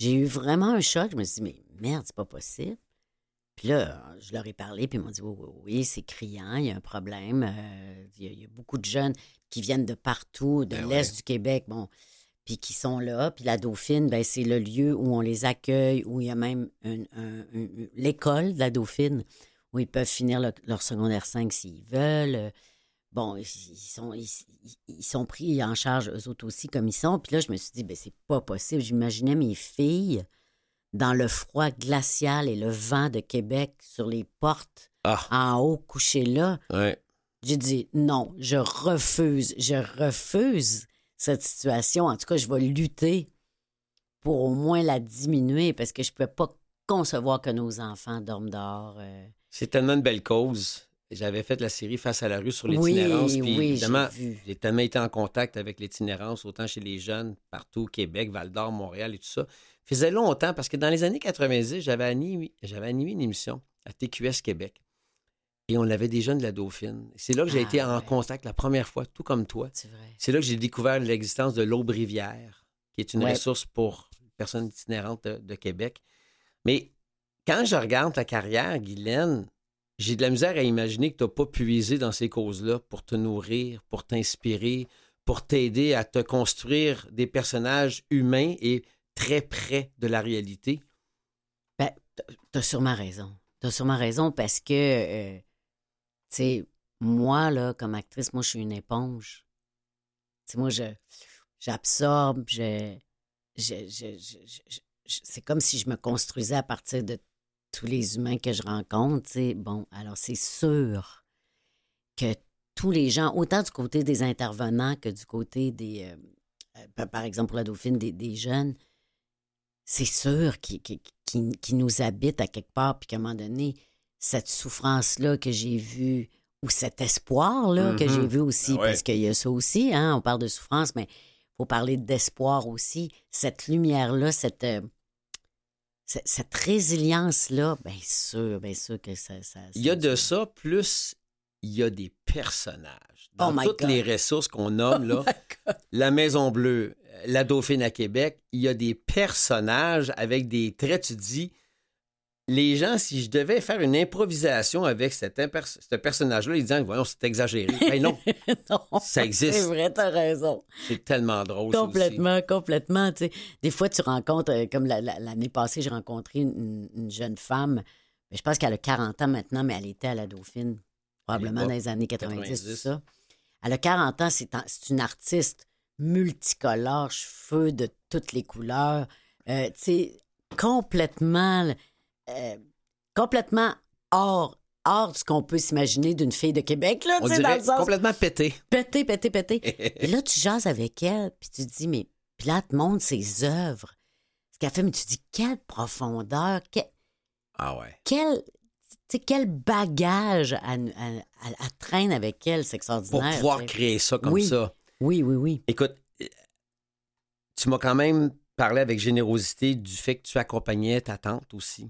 Speaker 2: J'ai eu vraiment un choc. Je me suis dit, mais merde, c'est pas possible. Puis là, je leur ai parlé, puis ils m'ont dit, oui, oui, oui, c'est criant, il y a un problème. euh, il, y a, il y a beaucoup de jeunes qui viennent de partout, de
Speaker 1: Ben
Speaker 2: l'Est
Speaker 1: ouais.
Speaker 2: du Québec, bon, puis qui sont là. Puis la Dauphine, ben, c'est le lieu où on les accueille, où il y a même une- un- un- l'école de la Dauphine, où ils peuvent finir le- leur secondaire 5 s'ils veulent. Euh, Bon, ils sont, ils- ils sont pris en charge eux autres aussi comme ils sont. Puis là, je me suis dit, ben c'est pas possible. J'imaginais mes filles dans le froid glacial et le vent de Québec sur les portes
Speaker 1: Ah,
Speaker 2: en haut couchées là.
Speaker 1: ouais.
Speaker 2: J'ai dit non, je refuse, je refuse cette situation. En tout cas, je vais lutter pour au moins la diminuer parce que je ne peux pas concevoir que nos enfants dorment dehors. euh.
Speaker 1: C'est tellement une belle cause. J'avais fait la série Face à la rue sur
Speaker 2: Oui,
Speaker 1: l'itinérance. puis
Speaker 2: oui,
Speaker 1: évidemment,
Speaker 2: j'ai
Speaker 1: tellement été en contact avec l'itinérance, autant chez les jeunes, partout, Québec, Val-d'Or, Montréal et tout ça. Faisait longtemps, parce que dans les années 90, j'avais animé, j'avais animé une émission à TQS Québec. Et on avait des jeunes de la Dauphine. C'est là que j'ai
Speaker 2: Ah,
Speaker 1: été en
Speaker 2: ouais.
Speaker 1: contact la première fois, tout comme toi.
Speaker 2: C'est vrai.
Speaker 1: C'est là que j'ai découvert l'existence de l'Aube-Rivière, qui est une
Speaker 2: Ouais.
Speaker 1: ressource pour les personnes itinérantes de, de Québec. Mais quand je regarde ta carrière, Guylaine, j'ai de la misère à imaginer que tu n'as pas puisé dans ces causes-là pour te nourrir, pour t'inspirer, pour t'aider à te construire des personnages humains et très près de la réalité.
Speaker 2: Ben, t'as sûrement raison. T'as sûrement raison parce que, euh, tu sais, moi, là, comme actrice, moi, je suis une éponge. Tu sais, moi, je, j'absorbe, je, je, je- c'est comme si je me construisais à partir de tous les humains que je rencontre, tu sais. Bon, alors c'est sûr que tous les gens, autant du côté des intervenants que du côté des, euh, euh, par- exemple pour la Dauphine, des jeunes, c'est sûr qui, qui- qui nous habitent à quelque part, puis qu'à un moment donné, cette souffrance-là que j'ai vue, ou cet espoir-là que j'ai vu aussi,
Speaker 1: Ah ouais.
Speaker 2: parce qu'il y a ça aussi, hein, on parle de souffrance, mais il faut parler d'espoir aussi. Cette lumière-là, cette, euh, cette, cette résilience-là, bien sûr, bien sûr que ça... ça
Speaker 1: Il y a de ça, plus il y a des personnages. Dans
Speaker 2: Oh my
Speaker 1: toutes
Speaker 2: God.
Speaker 1: les ressources qu'on [LAUGHS] nomme, là, la Maison Bleue, la Dauphine à Québec, il y a des personnages avec des traits, tu dis, les gens, si je devais faire une improvisation avec cet imper- ce personnage-là, ils disent, voyons, c'est exagéré. Ben non, [LAUGHS]
Speaker 2: non,
Speaker 1: ça existe.
Speaker 2: C'est vrai, t'as raison.
Speaker 1: c'est tellement drôle. aussi.
Speaker 2: Complètement, complètement. tu sais. Des fois, tu rencontres, euh, comme la- la- l'année passée, j'ai rencontré une, une jeune femme, mais je pense qu'elle a 40 ans maintenant, mais elle était à la Dauphine, probablement dans les années 90,
Speaker 1: 90.
Speaker 2: tout ça. Elle a 40 ans, c'est une artiste multicolore, cheveux de toutes les couleurs, euh, tu sais, complètement, euh, complètement hors, hors de ce qu'on peut s'imaginer d'une fille de Québec, là, tu sais, dans le sens
Speaker 1: complètement pété.
Speaker 2: pété, pété, pété. [LAUGHS] Et là, tu jases avec elle, puis tu te dis, mais. Puis là, elle te montre ses œuvres. Ce qu'elle fait, mais tu te dis, quelle profondeur, quel,
Speaker 1: ah ouais.
Speaker 2: quel, bagage elle, elle- elle- elle traîne avec elle, c'est
Speaker 1: Pour
Speaker 2: extraordinaire.
Speaker 1: pouvoir
Speaker 2: tu sais.
Speaker 1: créer ça comme
Speaker 2: Oui.
Speaker 1: ça.
Speaker 2: Oui, oui, oui.
Speaker 1: Écoute, euh, tu m'as quand même parlé avec générosité du fait que tu accompagnais ta tante aussi.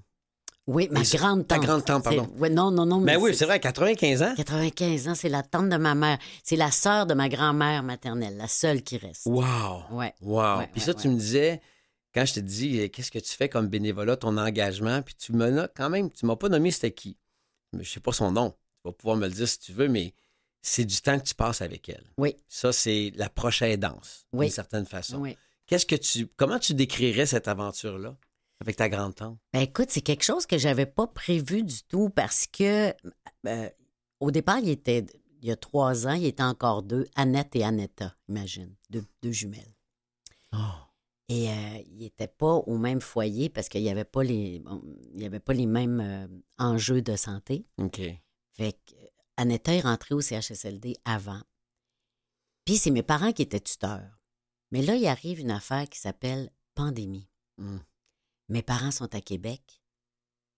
Speaker 2: Oui, ma
Speaker 1: Et
Speaker 2: grande
Speaker 1: ta
Speaker 2: tante.
Speaker 1: grande tante, pardon.
Speaker 2: Ouais, non, non, non.
Speaker 1: Mais
Speaker 2: mais
Speaker 1: oui, c'est vrai, 95 ans?
Speaker 2: 95 ans, c'est la tante de ma mère. C'est la sœur de ma grand-mère maternelle, la seule qui reste.
Speaker 1: Wow.
Speaker 2: Ouais.
Speaker 1: Wow.
Speaker 2: Ouais,
Speaker 1: puis
Speaker 2: ouais,
Speaker 1: ça, tu me disais, quand je te dis, euh, qu'est-ce que tu fais comme bénévolat, ton engagement, puis tu me l'as quand même, tu m'as pas nommé c'était qui. Mais je sais pas son nom. Tu vas pouvoir me le dire si tu veux, mais c'est du temps que tu passes avec elle.
Speaker 2: Oui.
Speaker 1: Ça, c'est la prochaine danse,
Speaker 2: Oui.
Speaker 1: d'une certaine façon.
Speaker 2: Oui.
Speaker 1: Qu'est-ce que tu, comment tu décrirais cette aventure-là avec ta grande tante?
Speaker 2: Ben écoute, c'est quelque chose que j'avais pas prévu du tout parce que euh, au départ, il était il y a trois ans, il était encore deux, Annette et Annetta, imagine, deux, deux jumelles. Et euh, ils n'étaient pas au même foyer parce qu'il n'y avait pas les bon, il y avait pas les mêmes euh, enjeux de santé.
Speaker 1: OK.
Speaker 2: Fait que Annetta est rentrée au CHSLD avant. Puis c'est mes parents qui étaient tuteurs. Mais là, il arrive une affaire qui s'appelle pandémie.
Speaker 1: Hmm.
Speaker 2: Mes parents sont à Québec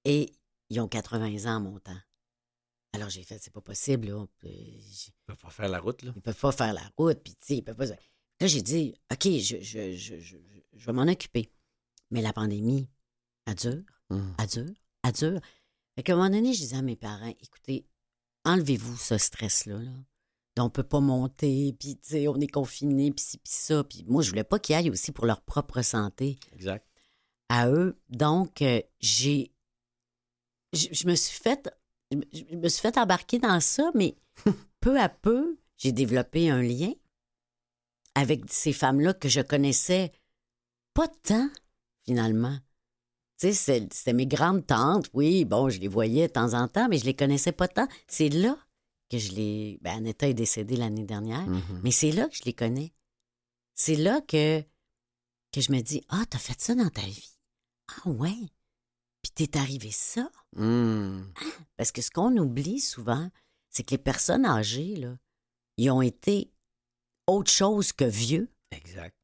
Speaker 2: et ils ont 80 ans en montant. Alors j'ai fait, c'est pas possible, là.
Speaker 1: Tu peux pas faire la route, là.
Speaker 2: Ils peuvent pas faire la route, puis tu sais, ils peuvent pas. Là, j'ai dit, OK, je, je, je, je, je vais m'en occuper. Mais la pandémie, elle dure,
Speaker 1: Hmm.
Speaker 2: elle dure, elle dure. Fait qu'à un moment donné, je disais à mes parents, écoutez, enlevez-vous ce stress-là, là. On peut pas monter, puis tu sais, on est confiné, puis ci, puis ça. Puis moi, je voulais pas qu'ils aillent aussi pour leur propre santé
Speaker 1: Exact.
Speaker 2: à eux. Donc, euh, j'ai. Je, me suis je me suis fait embarquer dans ça, mais [LAUGHS] peu à peu, j'ai développé un lien avec ces femmes-là que je connaissais pas tant, finalement. Tu sais, c'est- c'était mes grandes tantes, oui, bon, je les voyais de temps en temps, mais je les connaissais pas tant. C'est là que je les. Ben, Annetta est décédée l'année dernière.
Speaker 1: Mhm.
Speaker 2: Mais c'est là que je les connais. C'est là que, que je me dis Ah, t'as fait ça dans ta vie? Ah, ouais? Puis t'es arrivé ça?
Speaker 1: Hmm.
Speaker 2: Parce que ce qu'on oublie souvent, c'est que les personnes âgées, là, ils ont été autre chose que vieux.
Speaker 1: Exact.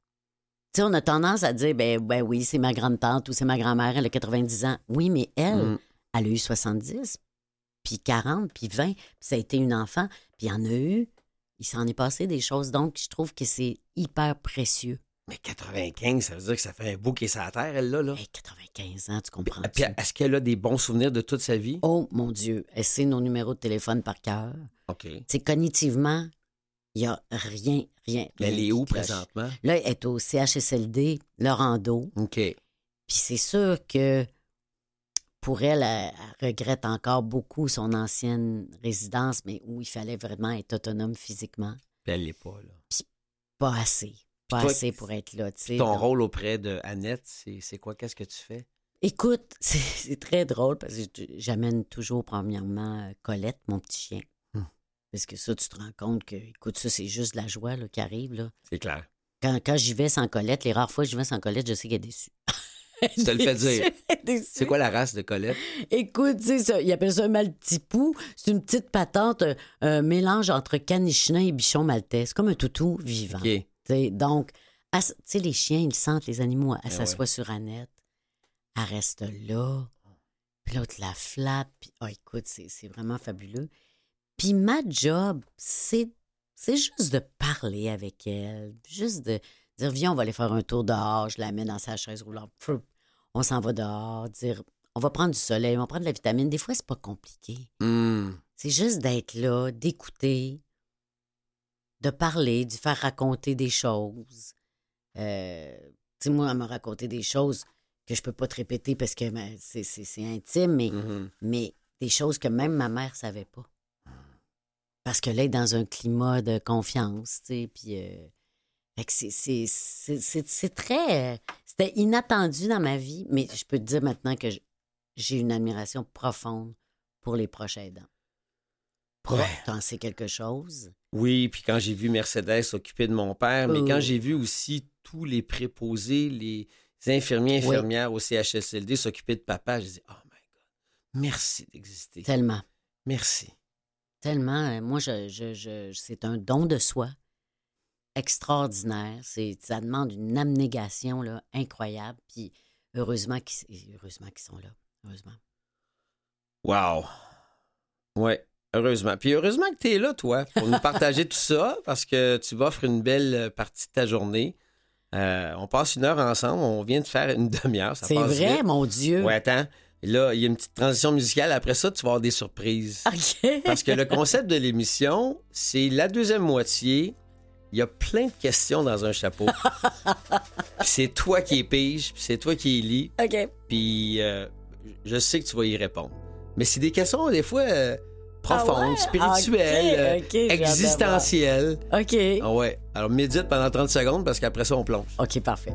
Speaker 2: Sais, on a tendance à dire ben, ben oui, c'est ma grande-tante ou c'est ma grand-mère, elle a 90 ans. Oui, mais elle,
Speaker 1: Hmm.
Speaker 2: elle a eu 70, puis 40, puis 20, puis ça a été une enfant, puis il y en a eu. Il s'en est passé des choses. Donc, je trouve que c'est hyper précieux.
Speaker 1: Mais 95, ça veut dire que ça fait un bout qui est sur la terre, elle, là. là.
Speaker 2: Hey, 95 ans, tu comprends
Speaker 1: Puis est-ce qu'elle a des bons souvenirs de toute sa vie?
Speaker 2: Oh mon Dieu, elle sait nos numéros de téléphone par cœur.
Speaker 1: OK.
Speaker 2: Tu sais, cognitivement, Il n'y a rien, rien.
Speaker 1: Mais elle est où présentement?
Speaker 2: Là, elle est au CHSLD, Laurando.
Speaker 1: OK.
Speaker 2: Puis c'est sûr que pour elle, elle, elle regrette encore beaucoup son ancienne résidence, mais où il fallait vraiment être autonome physiquement.
Speaker 1: Puis elle l'est pas, là.
Speaker 2: Pas assez. Pas
Speaker 1: toi,
Speaker 2: assez pour être là.
Speaker 1: Ton
Speaker 2: Donc,
Speaker 1: rôle auprès de Annette, c'est quoi? Qu'est-ce que tu fais?
Speaker 2: Écoute, [LAUGHS] c'est très drôle parce que j'amène toujours, premièrement, euh, Colette, mon petit chien. Parce que ça, tu te rends compte que, écoute, ça, c'est juste de la joie là, qui arrive. Là.
Speaker 1: C'est clair.
Speaker 2: Quand, quand j'y vais sans Colette, les rares fois que j'y vais sans Colette, je sais qu'elle est déçue.
Speaker 1: Tu te le fais dire. [LAUGHS] C'est quoi la race de Colette?
Speaker 2: Écoute, c'est ça. Ils appellent ça un maltipou. C'est une petite patente, un, un mélange entre canichenin et bichon maltais. C'est comme un toutou vivant. T'sais, donc, tu sais, les chiens, ils sentent, les animaux. Elle
Speaker 1: Eh
Speaker 2: s'assoit sur Annette. Elle reste là. Puis l'autre la flatte. Puis, oh, écoute, c'est c'est vraiment fabuleux. Puis ma job, c'est c'est juste de parler avec elle. Juste de dire, viens, on va aller faire un tour dehors. Je la mets dans sa chaise roulante. On s'en va dehors. Dire, on va prendre du soleil, on va prendre de la vitamine. Des fois, c'est pas compliqué.
Speaker 1: Hmm.
Speaker 2: C'est juste d'être là, d'écouter, de parler, de faire raconter des choses. Euh, tu sais, moi, elle m'a raconté des choses que je peux pas te répéter parce que ben, c'est- c'est c'est intime, mais,
Speaker 1: Mhm.
Speaker 2: mais des choses que même ma mère savait pas. Parce que là, est dans un climat de confiance, tu sais, puis... euh, c'est- très... euh, C'était inattendu dans ma vie, mais je peux te dire maintenant que j'ai une admiration profonde pour les proches aidants. Pro,
Speaker 1: Ouais.
Speaker 2: t'en sais quelque chose?
Speaker 1: Oui, puis quand j'ai vu Mercedes s'occuper de mon père, mais
Speaker 2: Oh.
Speaker 1: quand j'ai vu aussi tous les préposés, les infirmiers,
Speaker 2: Oui.
Speaker 1: infirmières au CHSLD s'occuper de papa, j'ai dit, oh my God, merci d'exister.
Speaker 2: Tellement.
Speaker 1: Merci.
Speaker 2: Tellement. euh, Moi, je, je, je- c'est un don de soi extraordinaire. C'est, ça demande une abnégation là, incroyable. Puis heureusement qu'ils, heureusement qu'ils sont là. Heureusement.
Speaker 1: Wow. Ouais, heureusement. Puis heureusement que tu es là, toi, pour nous partager tout ça, parce que tu m'offres une belle euh, partie de ta journée. Euh, on passe une heure ensemble, on vient de faire une [LAUGHS] demi-heure.
Speaker 2: C'est vrai,
Speaker 1: vite.
Speaker 2: mon Dieu.
Speaker 1: Ouais, attends. Là, il y a une petite transition musicale. Après ça, tu vas avoir des surprises. [LAUGHS]
Speaker 2: OK.
Speaker 1: Parce que le concept de l'émission, c'est la deuxième moitié. Il y a plein de questions dans un chapeau. [LAUGHS] C'est toi qui es pige, puis c'est toi qui lis,
Speaker 2: OK.
Speaker 1: puis euh, je sais que tu vas y répondre. Mais c'est des questions, des fois, euh, profondes,
Speaker 2: Ah ouais?
Speaker 1: spirituelles,
Speaker 2: OK, OK, j'ai hâte de voir.
Speaker 1: existentielles.
Speaker 2: OK.
Speaker 1: Ah ouais. Alors, médite pendant 30 secondes, parce qu'après ça, on plonge.
Speaker 2: OK, parfait.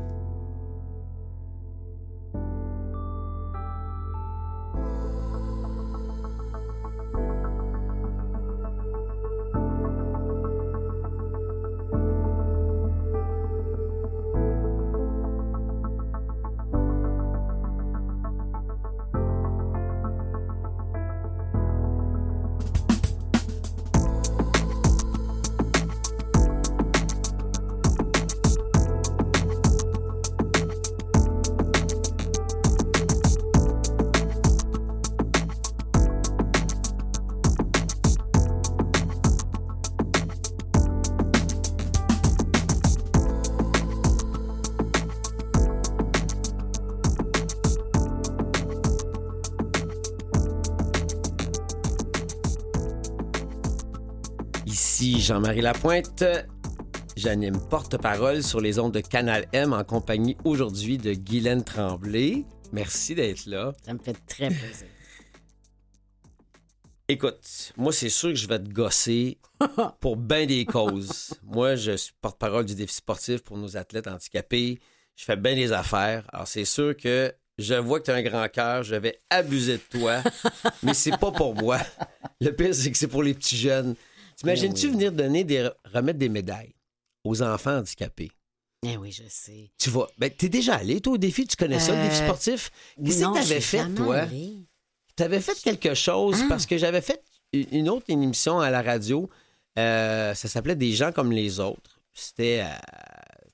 Speaker 1: Jean-Marie Lapointe. J'anime porte-parole sur les ondes de Canal M en compagnie aujourd'hui de Guylaine Tremblay. Merci d'être là.
Speaker 2: Ça me fait très plaisir.
Speaker 1: Écoute, moi, c'est sûr que je vais te gosser [LAUGHS] pour bien des causes. moi, je suis porte-parole du défi sportif pour nos athlètes handicapés. Je fais bien des affaires. Alors, c'est sûr que je vois que tu as un grand cœur. Je vais abuser de toi. [LAUGHS] mais c'est pas pour moi. Le pire, c'est que c'est pour les petits jeunes. T'imagines-tu
Speaker 2: oui.
Speaker 1: venir donner des, remettre des médailles aux enfants handicapés?
Speaker 2: Eh oui, je sais.
Speaker 1: Tu vas. Ben, t'es déjà allé, toi, au défi? Tu connais ça, le défi
Speaker 2: Euh,
Speaker 1: sportif? Qu'est-ce que t'avais fait, toi?
Speaker 2: allée.
Speaker 1: Tu avais fait quelque chose
Speaker 2: Ah.
Speaker 1: parce que j'avais fait une autre émission à la radio. Euh, ça s'appelait Des gens comme les autres. C'était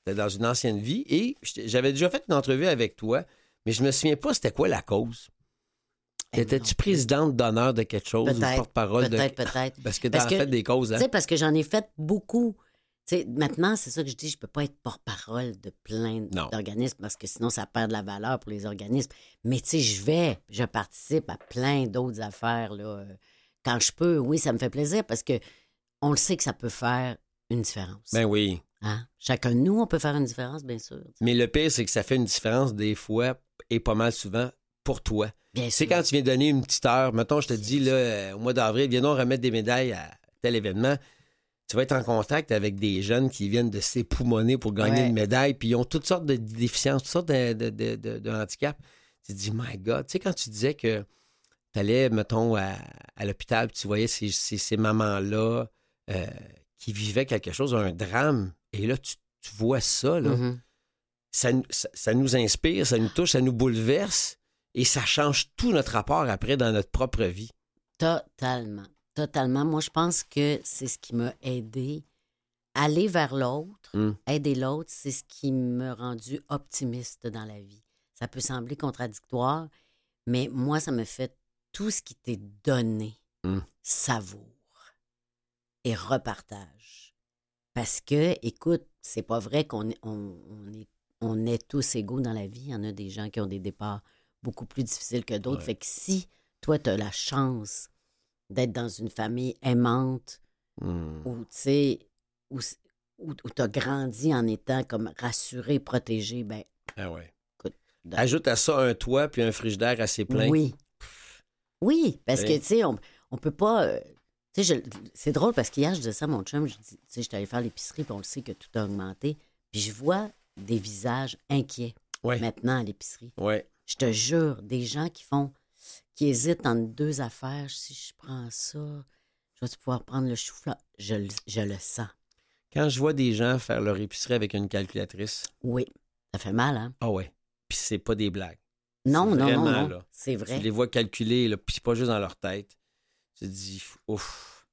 Speaker 1: euh, dans une ancienne vie et j'avais déjà fait une entrevue avec toi, mais je me souviens pas c'était quoi la cause. Étais-tu présidente d'honneur de quelque chose ou
Speaker 2: Peut-être,
Speaker 1: porte-parole de.
Speaker 2: Peut-être, peut-être. [LAUGHS]
Speaker 1: Parce que t'as fait des causes, hein?
Speaker 2: Tu sais, parce que j'en ai fait beaucoup. Tu sais, maintenant, c'est ça que je dis, je peux pas être porte-parole de plein d'organismes parce que sinon, ça perd de la valeur pour les organismes. Mais tu sais, je vais, je participe à plein d'autres affaires. Là. Euh, Quand je peux, oui, ça me fait plaisir parce que on le sait que ça peut faire une différence.
Speaker 1: Ben oui.
Speaker 2: Hein? Chacun de nous, on peut faire une différence, bien sûr.
Speaker 1: Mais le pire, c'est que ça fait une différence des fois et pas mal souvent pour toi.
Speaker 2: Bien
Speaker 1: C'est quand tu viens donner une petite heure, mettons, je te dis, là, euh, au mois d'avril, viens donc remettre des médailles à tel événement. Tu vas être en contact avec des jeunes qui viennent de s'époumoner pour gagner
Speaker 2: Ouais.
Speaker 1: une médaille, puis ils ont toutes sortes de déficiences, toutes sortes de, de, de- de- handicaps. Tu te dis, my God, tu sais, quand tu disais que tu allais, mettons, à, à l'hôpital, puis tu voyais ces, ces, ces mamans-là euh, qui vivaient quelque chose, un drame, et là, tu, tu vois ça, là
Speaker 2: Mhm.
Speaker 1: ça, nous- ça- ça nous inspire, ça nous touche, ça nous bouleverse et ça change tout notre rapport après dans notre propre vie.
Speaker 2: Totalement. Totalement. Moi, je pense que c'est ce qui m'a aidé. Aller vers l'autre,
Speaker 1: Mm.
Speaker 2: aider l'autre, c'est ce qui m'a rendu optimiste dans la vie. Ça peut sembler contradictoire, mais moi, ça me fait tout ce qui t'est donné,
Speaker 1: Mm.
Speaker 2: savoure et repartage. Parce que, écoute, c'est pas vrai qu'on est- on, on est, on est tous égaux dans la vie. Il y en a des gens qui ont des départs beaucoup plus difficiles que d'autres.
Speaker 1: Ouais.
Speaker 2: Fait que si toi, tu as la chance d'être dans une famille aimante
Speaker 1: Hmm.
Speaker 2: où, tu sais, où, où, tu as grandi en étant comme rassuré, protégé, ben
Speaker 1: Ah ouais.
Speaker 2: Écoute,
Speaker 1: Ajoute à ça un toit puis un frigidaire assez plein.
Speaker 2: Oui. Oui, parce que, tu sais, on, on peut pas. euh, tu sais, c'est drôle parce qu'hier, je disais ça à mon chum, je dis, tu sais, j'étais allé faire l'épicerie, puis on le sait que tout a augmenté. Puis je vois des visages inquiets
Speaker 1: Ouais.
Speaker 2: maintenant à l'épicerie.
Speaker 1: Ouais.
Speaker 2: Je te jure, des gens qui font, qui hésitent entre deux affaires. Si je prends ça, je vais pouvoir prendre le chou-fleur? Je, le- je le sens.
Speaker 1: Quand je vois des gens faire leur épicerie avec une calculatrice,
Speaker 2: Oui, ça fait mal, hein?
Speaker 1: ah ouais. Puis c'est pas des blagues.
Speaker 2: Non, non, non,
Speaker 1: vraiment,
Speaker 2: non. C'est
Speaker 1: Tu
Speaker 2: vrai.
Speaker 1: les vois calculer, là, puis c'est pas juste dans leur tête. Tu te dis, ouf.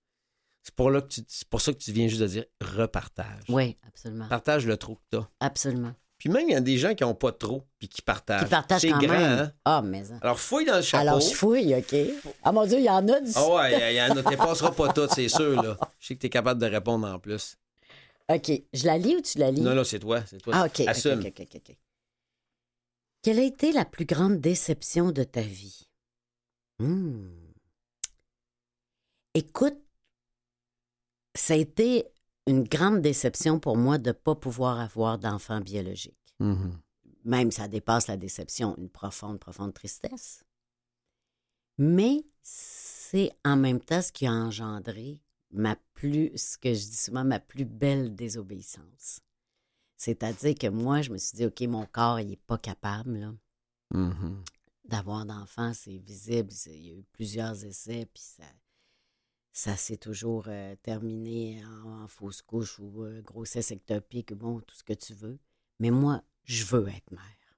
Speaker 1: C'est pour, là que tu- pour ça que tu viens juste de dire repartage.
Speaker 2: Oui, absolument.
Speaker 1: Partage le trop que t'as.
Speaker 2: Absolument.
Speaker 1: Puis même, il y a des gens qui n'ont pas trop, puis qui partagent.
Speaker 2: Qui partagent
Speaker 1: C'est
Speaker 2: quand
Speaker 1: grand,
Speaker 2: même.
Speaker 1: hein?
Speaker 2: Ah, mais.
Speaker 1: Alors, fouille dans le chapeau.
Speaker 2: Alors, je fouille, OK. Ah, mon Dieu, il y en a du.
Speaker 1: Ah ouais, [LAUGHS] il y en a, tu passeras pas toutes, c'est sûr, là. Je sais que tu es capable de répondre en plus.
Speaker 2: OK. Je la lis ou tu la lis?
Speaker 1: Non, non, c'est toi, c'est toi.
Speaker 2: Ah, OK. OK,
Speaker 1: Assume.
Speaker 2: OK, OK, OK. Quelle a été la plus grande déception de ta vie? Hmm. Écoute, ça a été une grande déception pour moi de ne pas pouvoir avoir d'enfant biologique.
Speaker 1: Mhm.
Speaker 2: Même ça dépasse la déception, une profonde, profonde tristesse. Mais c'est en même temps ce qui a engendré ma plus, ce que je dis souvent, ma plus belle désobéissance. C'est-à-dire que moi, je me suis dit, OK, mon corps, il n'est pas capable là,
Speaker 1: Mhm.
Speaker 2: d'avoir d'enfants, c'est visible. Il y a eu plusieurs essais, puis ça, ça s'est toujours euh, terminé en, en fausse couche ou euh, grossesse ectopique, bon, tout ce que tu veux. Mais moi, je veux être mère.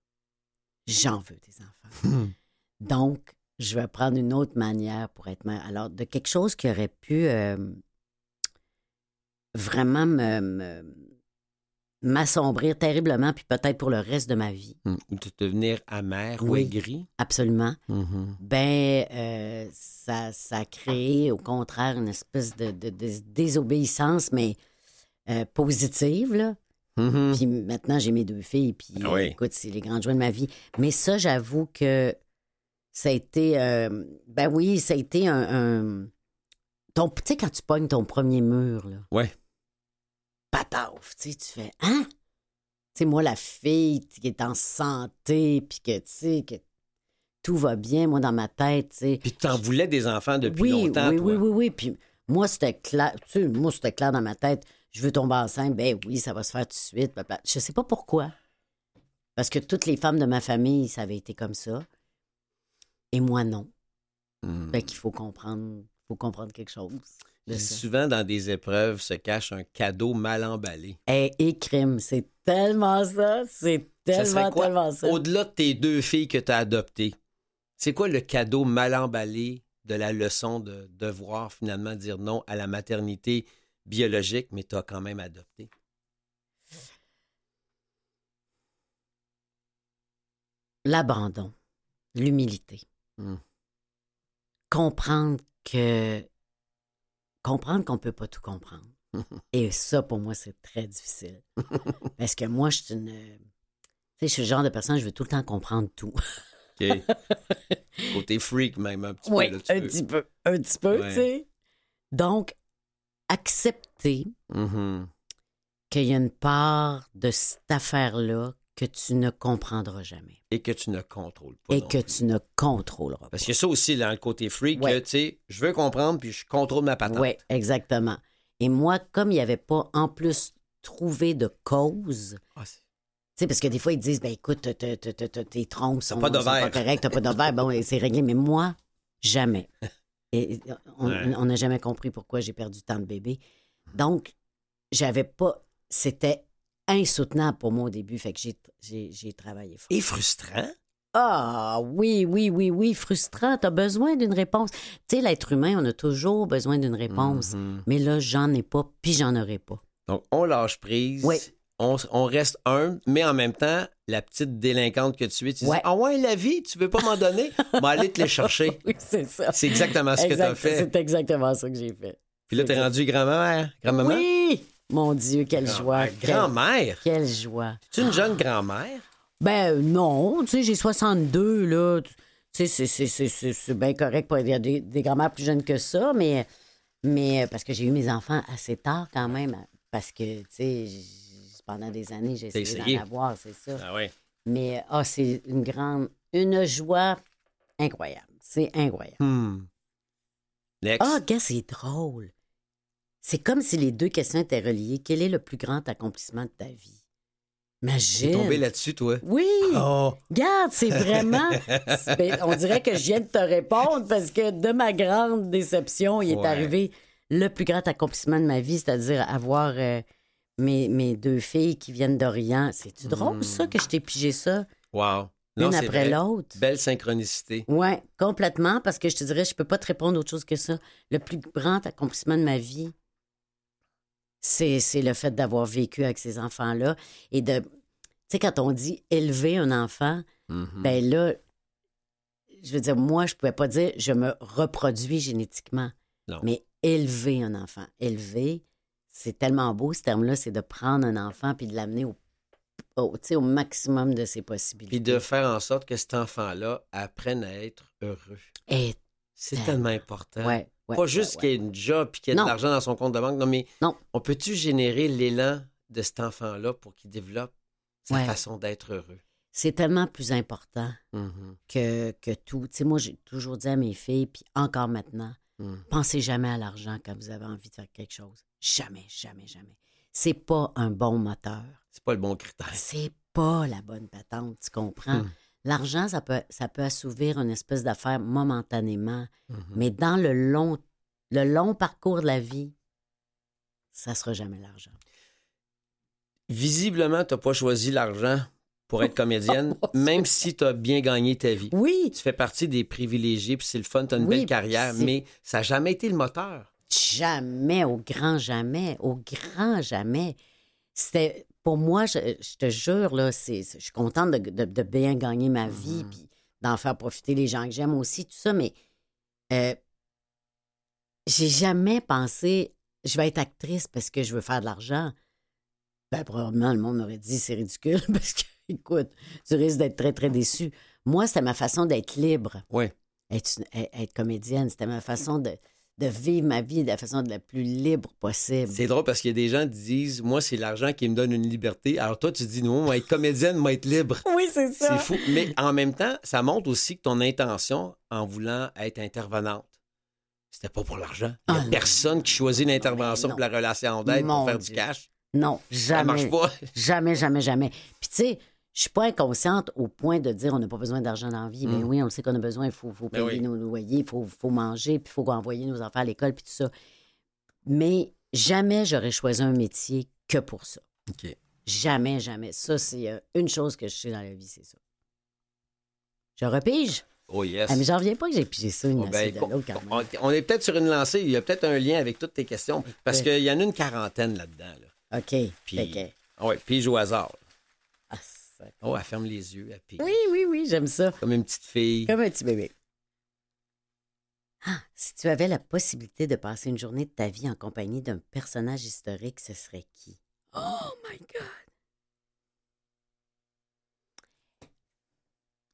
Speaker 2: J'en veux des enfants.
Speaker 1: Mhm.
Speaker 2: Donc, je vais prendre une autre manière pour être mère. Alors, de quelque chose qui aurait pu euh, vraiment me- me- m'assombrir terriblement, puis peut-être pour le reste de ma vie.
Speaker 1: Ou de devenir amer ou
Speaker 2: Oui.
Speaker 1: aigri.
Speaker 2: absolument,
Speaker 1: Mhm.
Speaker 2: ben, euh, ça, ça a créé, au contraire, une espèce de, de- de désobéissance, mais euh, positive, là.
Speaker 1: Mhm.
Speaker 2: Puis maintenant, j'ai mes deux filles, puis
Speaker 1: Ah oui.
Speaker 2: écoute, c'est les grandes joies de ma vie. Mais ça, j'avoue que ça a été. euh, ben oui, ça a été un. un- ton, tu sais, quand tu pognes ton premier mur, là.
Speaker 1: Ouais.
Speaker 2: Patauf, tu sais, tu fais Hein? Tu sais, moi, la fille qui est en santé, puis que, tu sais, que tout va bien, moi, dans ma tête, tu sais.
Speaker 1: Puis tu t'en voulais des enfants depuis
Speaker 2: oui,
Speaker 1: longtemps,
Speaker 2: oui,
Speaker 1: toi.
Speaker 2: oui, oui, oui. Puis moi, c'était clair. Tu sais, moi, c'était clair dans ma tête. Je veux tomber enceinte. Ben oui, ça va se faire tout de suite. blabla. Je sais pas pourquoi. Parce que toutes les femmes de ma famille, ça avait été comme ça. Et moi, non.
Speaker 1: Mhm.
Speaker 2: Fait qu'il faut comprendre, faut comprendre quelque chose.
Speaker 1: Puis. Souvent, dans des épreuves, se cache un cadeau mal emballé.
Speaker 2: Et, et crime, c'est tellement ça. C'est tellement,
Speaker 1: quoi,
Speaker 2: tellement ça.
Speaker 1: Au-delà de tes deux filles que tu as adoptées, c'est quoi le cadeau mal emballé de la leçon de devoir finalement dire non à la maternité biologique, mais tu as quand même adopté?
Speaker 2: L'abandon, l'humilité.
Speaker 1: Hmm.
Speaker 2: Comprendre que. Comprendre qu'on peut pas tout comprendre. [LAUGHS] Et ça, pour moi, c'est très difficile. Parce que moi, je suis une. Tu sais, je suis le genre de personne, je veux tout le temps comprendre tout.
Speaker 1: OK. [LAUGHS] Côté freak, même, un petit
Speaker 2: Oui,
Speaker 1: peu. tu
Speaker 2: un petit peu. Un petit peu,
Speaker 1: Ouais.
Speaker 2: tu sais. Donc, accepter
Speaker 1: Mhm.
Speaker 2: qu'il y a une part de cette affaire-là que tu ne comprendras jamais
Speaker 1: Et que tu ne contrôles pas.
Speaker 2: et que
Speaker 1: plus.
Speaker 2: tu ne contrôleras pas.
Speaker 1: Parce a ça aussi dans le côté
Speaker 2: Ouais.
Speaker 1: que, tu sais, je veux comprendre, puis je contrôle ma patente.
Speaker 2: Oui, exactement. Et moi, comme il n'y avait pas en plus trouvé de cause,
Speaker 1: Ah,
Speaker 2: tu sais, parce que des fois, ils disent, ben écoute, tes trompes sont,
Speaker 1: pas
Speaker 2: pas corrects, t'as pas d'ovaire, bon, c'est réglé. Mais moi, jamais. [LAUGHS] Et on
Speaker 1: Ouais.
Speaker 2: n'a jamais compris pourquoi j'ai perdu tant de bébés. Donc, j'avais pas. C'était insoutenable pour moi au début, fait que j'ai- j'ai j'ai travaillé fort.
Speaker 1: Et frustrant?
Speaker 2: Ah oui, oui, oui, oui, frustrant. T'as besoin d'une réponse. Tu sais, l'être humain, on a toujours besoin d'une réponse.
Speaker 1: Mhm.
Speaker 2: Mais là, j'en ai pas, puis j'en aurai pas.
Speaker 1: Donc, on lâche prise.
Speaker 2: Oui.
Speaker 1: On, on reste humble, mais en même temps, la petite délinquante que tu es, tu
Speaker 2: Ouais.
Speaker 1: dis Ah ouais, la vie, tu veux pas m'en donner Va aller te les chercher. [LAUGHS]
Speaker 2: Oui, c'est ça.
Speaker 1: C'est exactement ce que tu as fait.
Speaker 2: C'est exactement ça que j'ai fait.
Speaker 1: Puis là, t'es rendu grand-mère, grand-maman.
Speaker 2: Oui! Mon Dieu, quelle joie.
Speaker 1: Grand-mère.
Speaker 2: Quelle,
Speaker 1: Grand-mère?
Speaker 2: quelle joie.
Speaker 1: Tu es une jeune grand-mère?
Speaker 2: Ben non, tu sais, j'ai 62, là. Tu sais, c'est- c'est- c'est c'est- c'est bien correct. pour- Il y a des, des grand-mères plus jeunes que ça, mais, mais parce que j'ai eu mes enfants assez tard quand même. Parce que, tu sais, pendant des années, j'ai essayé
Speaker 1: essayé.
Speaker 2: d'en avoir, c'est ça.
Speaker 1: Ah oui.
Speaker 2: Mais, ah, c'est une grande, une joie incroyable. C'est incroyable.
Speaker 1: Hmm. Next.
Speaker 2: Ah, gars, c'est drôle? C'est comme si les deux questions étaient reliées. Quel est le plus grand accomplissement de ta vie?
Speaker 1: J'ai
Speaker 2: Imagine.
Speaker 1: tombé là-dessus, toi.
Speaker 2: Oui.
Speaker 1: Oh!
Speaker 2: Regarde, c'est vraiment. [LAUGHS] ben, on dirait que je viens de te répondre parce que de ma grande déception, il est arrivé le plus grand accomplissement de ma vie, c'est-à-dire avoir euh, mes, mes deux filles qui viennent d'Orient. C'est-tu drôle, ça, que je t'ai pigé ça,
Speaker 1: Wow. Non,
Speaker 2: une
Speaker 1: c'est
Speaker 2: après l'autre?
Speaker 1: Belle synchronicité.
Speaker 2: Oui, complètement, parce que je te dirais, je peux pas te répondre autre chose que ça. Le plus grand accomplissement de ma vie, c'est c'est le fait d'avoir vécu avec ces enfants-là et de. Tu sais, quand on dit élever un enfant,
Speaker 1: Mhm.
Speaker 2: ben là, je veux dire, moi, je pouvais pas dire je me reproduis génétiquement,
Speaker 1: Non.
Speaker 2: mais élever un enfant. Élever, c'est tellement beau ce terme-là, c'est de prendre un enfant puis de l'amener au, au, au maximum de ses possibilités.
Speaker 1: Puis de faire en sorte que cet enfant-là apprenne à être heureux.
Speaker 2: Et,
Speaker 1: C'est tellement important.
Speaker 2: ouais, ouais,
Speaker 1: Pas juste
Speaker 2: ouais.
Speaker 1: qu'il y ait une job puis qu'il y ait de l'argent dans son compte de banque. Non, mais
Speaker 2: Non.
Speaker 1: on peut-tu générer l'élan de cet enfant-là pour qu'il développe sa façon d'être heureux?
Speaker 2: c'est tellement plus important
Speaker 1: Mhm.
Speaker 2: que, que tout. Tu sais, moi, j'ai toujours dit à mes filles, puis encore maintenant,
Speaker 1: Mhm.
Speaker 2: pensez jamais à l'argent quand vous avez envie de faire quelque chose. Jamais, jamais, jamais. C'est pas un bon moteur.
Speaker 1: C'est pas le bon critère.
Speaker 2: C'est pas la bonne patente, tu comprends?
Speaker 1: Hmm.
Speaker 2: L'argent, ça peut, ça peut assouvir une espèce d'affaire momentanément,
Speaker 1: Mhm.
Speaker 2: mais dans le long, le long parcours de la vie, ça sera jamais l'argent.
Speaker 1: Visiblement, tu n'as pas choisi l'argent pour être comédienne, [LAUGHS] même si tu as bien gagné ta vie.
Speaker 2: Oui,
Speaker 1: Tu fais partie des privilégiés, puis c'est le fun, tu as une
Speaker 2: Oui,
Speaker 1: belle carrière, mais ça n'a jamais été le moteur.
Speaker 2: Jamais, au grand jamais, au grand jamais. C'était, pour moi, je, je te jure, là, c'est, je suis contente de, de- de bien gagner ma vie, puis d'en faire profiter les gens que j'aime aussi, tout ça, mais euh, j'ai jamais pensé, je vais être actrice parce que je veux faire de l'argent. Ben, probablement, le monde m'aurait dit, c'est ridicule, [LAUGHS] parce que, écoute, tu risques d'être très, très déçu. Moi, c'était ma façon d'être libre
Speaker 1: Oui.
Speaker 2: être, être comédienne. C'était ma façon de, de vivre ma vie de la façon de la plus libre possible.
Speaker 1: C'est drôle parce qu'il y a des gens qui disent Moi, c'est l'argent qui me donne une liberté. Alors toi, tu dis Non, moi, être comédienne, moi, être libre. [LAUGHS]
Speaker 2: Oui, c'est
Speaker 1: C'est fou. Mais en même temps, ça montre aussi que ton intention en voulant être intervenante, c'était pas pour l'argent. Il n'y a
Speaker 2: Ah, non.
Speaker 1: personne qui choisit l'intervention pour la relation d'aide pour faire du cash.
Speaker 2: Non,
Speaker 1: Ça marche
Speaker 2: jamais.
Speaker 1: pas.
Speaker 2: Jamais, jamais, jamais. Puis tu sais, je suis pas inconsciente au point de dire on n'a pas besoin d'argent dans la vie. Ben
Speaker 1: Mm.
Speaker 2: oui, on le sait qu'on a besoin, il faut, faut
Speaker 1: Ben
Speaker 2: payer
Speaker 1: oui.
Speaker 2: nos loyers, il faut, faut manger, puis il faut envoyer nos enfants à l'école, puis tout ça. Mais jamais j'aurais choisi un métier que pour ça.
Speaker 1: OK.
Speaker 2: Jamais, jamais. Ça, c'est euh, une chose que je sais dans la vie, c'est ça. Je repige.
Speaker 1: Oh yes.
Speaker 2: Ah, mais j'en reviens pas que j'ai pigé ça une
Speaker 1: Oh, ben,
Speaker 2: suite de l'autre, quand même.
Speaker 1: on, est peut-être sur une lancée. Il y a peut-être un lien avec toutes tes questions. Parce qu'il y en a une quarantaine là-dedans. Là.
Speaker 2: OK.
Speaker 1: Puis- Ah ouais, pige au hasard. Oh, elle ferme les yeux, elle pige.
Speaker 2: Oui, oui, oui, j'aime ça.
Speaker 1: Comme une petite fille.
Speaker 2: Comme un petit bébé. Ah, si tu avais la possibilité de passer une journée de ta vie en compagnie d'un personnage historique, ce serait qui? Oh my God!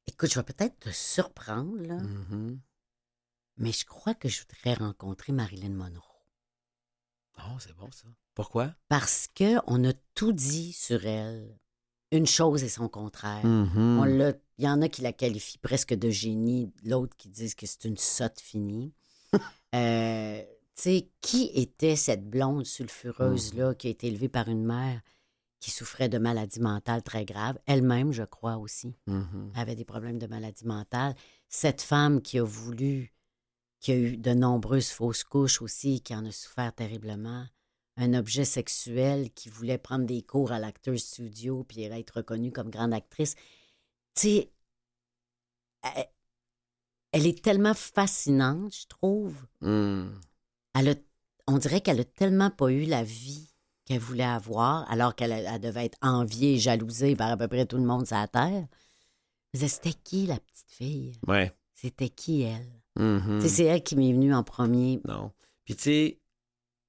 Speaker 2: Écoute, je vais peut-être te surprendre, là,
Speaker 1: Mhm.
Speaker 2: mais je crois que je voudrais rencontrer Marilyn Monroe.
Speaker 1: Oh, c'est bon ça. Pourquoi?
Speaker 2: Parce que on a tout dit sur elle. Une chose et son contraire.
Speaker 1: Mhm.
Speaker 2: On l'a- Il y en a qui la qualifient presque de génie, l'autre qui disent que c'est une sotte finie. [LAUGHS] Euh, tu sais, qui était cette blonde sulfureuse-là qui a été élevée par une mère qui souffrait de maladies mentales très graves? Elle-même, je crois aussi,
Speaker 1: Mhm.
Speaker 2: avait des problèmes de maladie mentale. Cette femme qui a voulu, qui a eu de nombreuses fausses couches aussi, qui en a souffert terriblement. Un objet sexuel qui voulait prendre des cours à l'acteur studio puis être reconnue comme grande actrice. Tu sais, elle, elle est tellement fascinante, je trouve.
Speaker 1: Mhm.
Speaker 2: Elle a- on dirait qu'elle a tellement pas eu la vie qu'elle voulait avoir, alors qu'elle elle devait être enviée et jalousée par à peu près tout le monde sur la Terre. Mais c'était qui, la petite fille?
Speaker 1: Ouais.
Speaker 2: C'était qui, elle? Sais, C'est elle qui m'est venue en premier
Speaker 1: Non. Puis tu sais,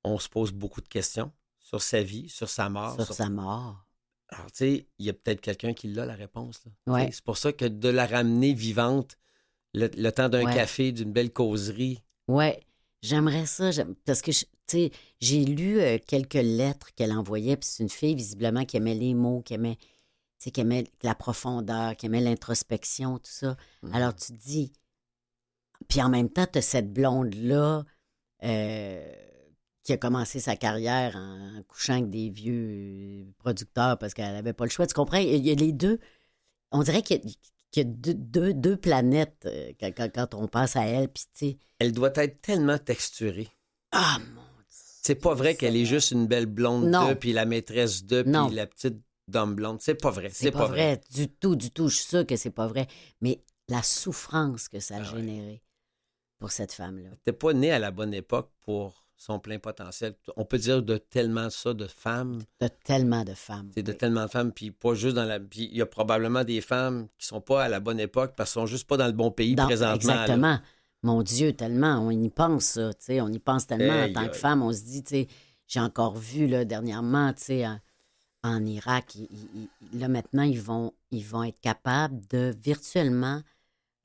Speaker 1: on se pose beaucoup de questions sur sa vie, sur sa mort.
Speaker 2: sur
Speaker 1: sur-
Speaker 2: sa mort.
Speaker 1: Alors, tu sais, il y a peut-être quelqu'un qui l'a, la réponse.
Speaker 2: Ouais.
Speaker 1: C'est pour ça que de la ramener vivante, le, le temps d'un
Speaker 2: Ouais.
Speaker 1: café, d'une belle causerie.
Speaker 2: Ouais, j'aimerais ça. Parce que, tu sais, j'ai lu euh, quelques lettres qu'elle envoyait, puis c'est une fille, visiblement, qui aimait les mots, qui aimait, qui aimait la profondeur, qui aimait l'introspection, tout ça.
Speaker 1: Mhm.
Speaker 2: Alors, tu te dis... Puis en même temps, tu as cette blonde-là euh, qui a commencé sa carrière en, couchant avec des vieux producteurs parce qu'elle n'avait pas le choix. Tu comprends? Il y a les deux... On dirait qu'il y a, qu'il y a deux, deux- deux planètes euh, quand, quand- quand on pense à elle, sais...
Speaker 1: Elle doit être tellement texturée.
Speaker 2: Ah, mon
Speaker 1: C'est pas vrai qu'elle est juste une belle blonde
Speaker 2: Non.
Speaker 1: de, puis la maîtresse de, puis la petite dame blonde. C'est pas vrai.
Speaker 2: C'est pas, vrai. du tout, du tout. Je suis sûre que c'est pas vrai. Mais la souffrance que ça a
Speaker 1: Ah ouais.
Speaker 2: généré pour cette femme-là.
Speaker 1: T'es pas né à la bonne époque pour son plein potentiel. On peut dire de tellement ça de femmes.
Speaker 2: De tellement de femmes.
Speaker 1: C'est de tellement de femmes, puis pas juste dans la. Puis il y a probablement des femmes qui sont pas à la bonne époque parce qu'elles sont juste pas dans le bon pays présentement. là.
Speaker 2: Exactement. Mon Dieu, tellement. On y pense, ça. On y pense tellement en tant que femme. On se dit, tu sais, j'ai encore vu là, dernièrement, tu sais, en, en Irak, ils- ils- ils- là maintenant, ils vont, ils vont être capables de virtuellement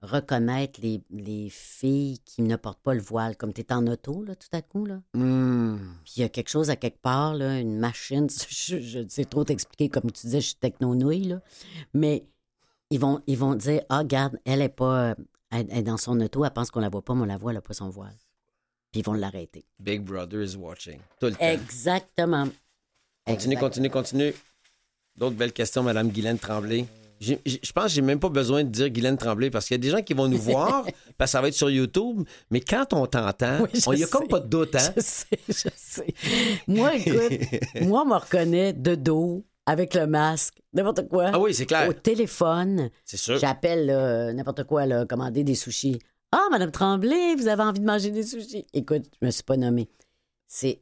Speaker 2: reconnaître les, les filles qui ne portent pas le voile. Comme tu es en auto, là, tout à coup, là.
Speaker 1: Hmm.
Speaker 2: Puis il y a quelque chose à quelque part, là, une machine, [LAUGHS] je, je sais trop t'expliquer, comme tu disais, je suis techno-nouille, là. Mais ils vont, ils vont dire, ah, regarde, elle est pas, euh, elle, elle est dans son auto, elle pense qu'on la voit pas, mais on la voit, elle n'a pas son voile. Puis ils vont l'arrêter.
Speaker 1: Big Brother is watching. Tout le temps.
Speaker 2: Exactement.
Speaker 1: Continue, continue, continue. D'autres belles questions, Madame Guylaine Tremblay. Je pense que j'ai même pas besoin de dire Guylaine Tremblay parce qu'il y a des gens qui vont nous voir, [LAUGHS] parce que ça va être sur YouTube, mais quand on t'entend,
Speaker 2: Oui,
Speaker 1: on y a comme pas de doute, hein?
Speaker 2: Je sais, je sais. Moi, écoute, [LAUGHS] moi, on me reconnaît de dos, avec le masque, n'importe quoi.
Speaker 1: Ah oui, c'est clair.
Speaker 2: Au téléphone.
Speaker 1: C'est sûr.
Speaker 2: J'appelle n'importe quoi, là, commander des sushis. Ah, Madame Tremblay, vous avez envie de manger des sushis? Écoute, je me suis pas nommée. C'est.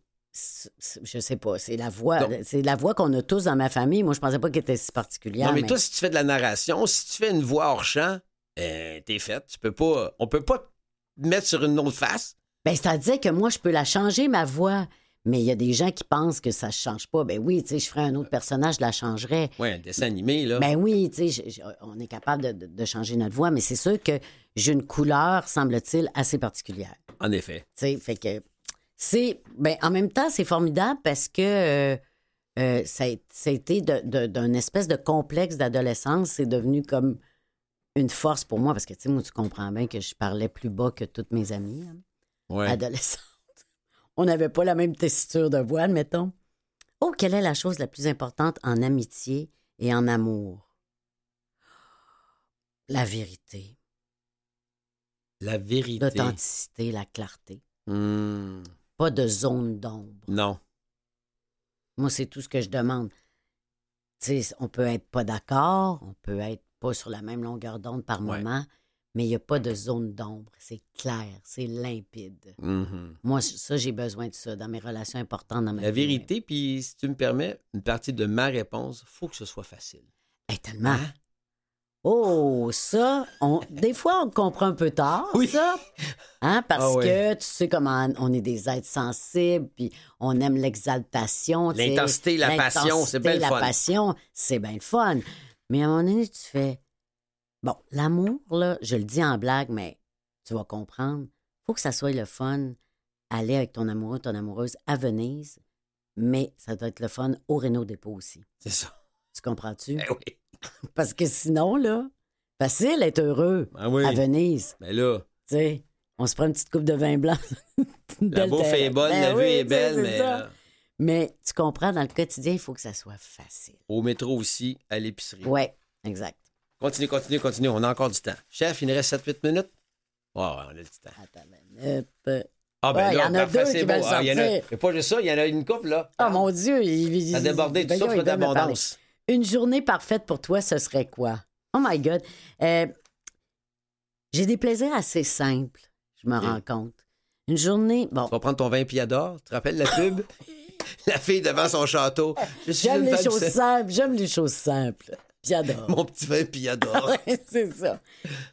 Speaker 2: Je sais pas, c'est la voix, c'est la voix qu'on a tous dans ma famille. Moi, je pensais pas qu'elle était si particulière.
Speaker 1: Non, mais toi, si tu fais de la narration, si tu fais une voix hors champ, euh, t'es faite. Tu peux pas. On peut pas te mettre sur une autre face.
Speaker 2: Ben, c'est-à-dire que moi, je peux la changer, ma voix. Mais il y a des gens qui pensent que ça change pas. Ben oui, tu sais, je ferais un autre personnage, je la changerais.
Speaker 1: Ouais, un dessin animé, là.
Speaker 2: Ben oui, tu sais, on est capable de, de- de changer notre voix, mais c'est sûr que j'ai une couleur, semble-t-il, assez particulière.
Speaker 1: En effet.
Speaker 2: Tu sais, fait que c'est. Ben, en même temps, c'est formidable parce que euh, euh, ça, a, ça a été d'un espèce de complexe d'adolescence. C'est devenu comme une force pour moi parce que, tu sais, moi, tu comprends bien que je parlais plus bas que toutes mes amies hein,
Speaker 1: Ouais.
Speaker 2: adolescentes. [LAUGHS] On n'avait pas la même tessiture de voix, admettons. Oh, quelle est la chose la plus importante en amitié et en amour? La vérité,
Speaker 1: La vérité.
Speaker 2: l'authenticité, la clarté.
Speaker 1: Hmm.
Speaker 2: Pas de zone d'ombre.
Speaker 1: Non.
Speaker 2: Moi, c'est tout ce que je demande. Tu sais, on peut être pas d'accord, on peut être pas sur la même longueur d'onde par
Speaker 1: Ouais.
Speaker 2: moment, mais il n'y a pas de zone d'ombre. C'est clair, c'est limpide.
Speaker 1: Mhm.
Speaker 2: Moi, ça, j'ai besoin de ça dans mes relations importantes dans ma
Speaker 1: La
Speaker 2: vie.
Speaker 1: vérité, puis si tu me permets, une partie de ma réponse, faut que ce soit facile.
Speaker 2: Hey, tellement.
Speaker 1: Hein?
Speaker 2: Oh, ça, on, des fois, on comprend un peu tard,
Speaker 1: Oui.
Speaker 2: ça. Hein, parce
Speaker 1: Ah
Speaker 2: que tu sais comment on est des êtres sensibles, puis on aime l'exaltation.
Speaker 1: L'intensité, la passion, c'est bien le
Speaker 2: la
Speaker 1: fun.
Speaker 2: passion, c'est bien le fun. Mais à un moment donné, tu fais... Bon, l'amour, là, je le dis en blague, mais tu vas comprendre. faut que ça soit le fun aller avec ton amoureux, ton amoureuse à Venise, mais ça doit être le fun au Renault Dépôt aussi.
Speaker 1: C'est ça.
Speaker 2: Tu comprends-tu?
Speaker 1: Eh oui. [LAUGHS]
Speaker 2: Parce que sinon, là, facile être heureux
Speaker 1: Ah oui.
Speaker 2: à Venise.
Speaker 1: Mais là,
Speaker 2: Tu sais, on se prend une petite coupe de vin blanc. [LAUGHS]
Speaker 1: La bouffe est bonne,
Speaker 2: Ben
Speaker 1: la vue
Speaker 2: oui,
Speaker 1: est belle, mais euh,
Speaker 2: Mais tu comprends, dans le quotidien, il faut que ça soit facile.
Speaker 1: au métro aussi, à l'épicerie.
Speaker 2: Ouais, exact.
Speaker 1: Continue, continue, continue. On a encore du temps. Chef, il nous reste 7-8 minutes? Ouais, ouais, on a du temps.
Speaker 2: Attends, ben.
Speaker 1: Ah,
Speaker 2: Ouais, il y en a deux qui veulent
Speaker 1: Ah, il y en a-
Speaker 2: sortir.
Speaker 1: Mais pas juste ça, il y en a une couple, là.
Speaker 2: Oh mon Dieu, il,
Speaker 1: Ça a débordé, tout ça, d'abondance.
Speaker 2: Une journée parfaite pour toi, ce serait quoi? Oh my God. Euh, J'ai des plaisirs assez simples, je me rends compte. Une journée, bon,
Speaker 1: Tu vas prendre ton vin Piador. Tu te rappelles la pub? [LAUGHS] la fille devant son château.
Speaker 2: J'aime les choses simples, j'aime les choses simples. Puis j'adore.
Speaker 1: Mon petit vin Piador. [LAUGHS]
Speaker 2: Ouais, c'est ça.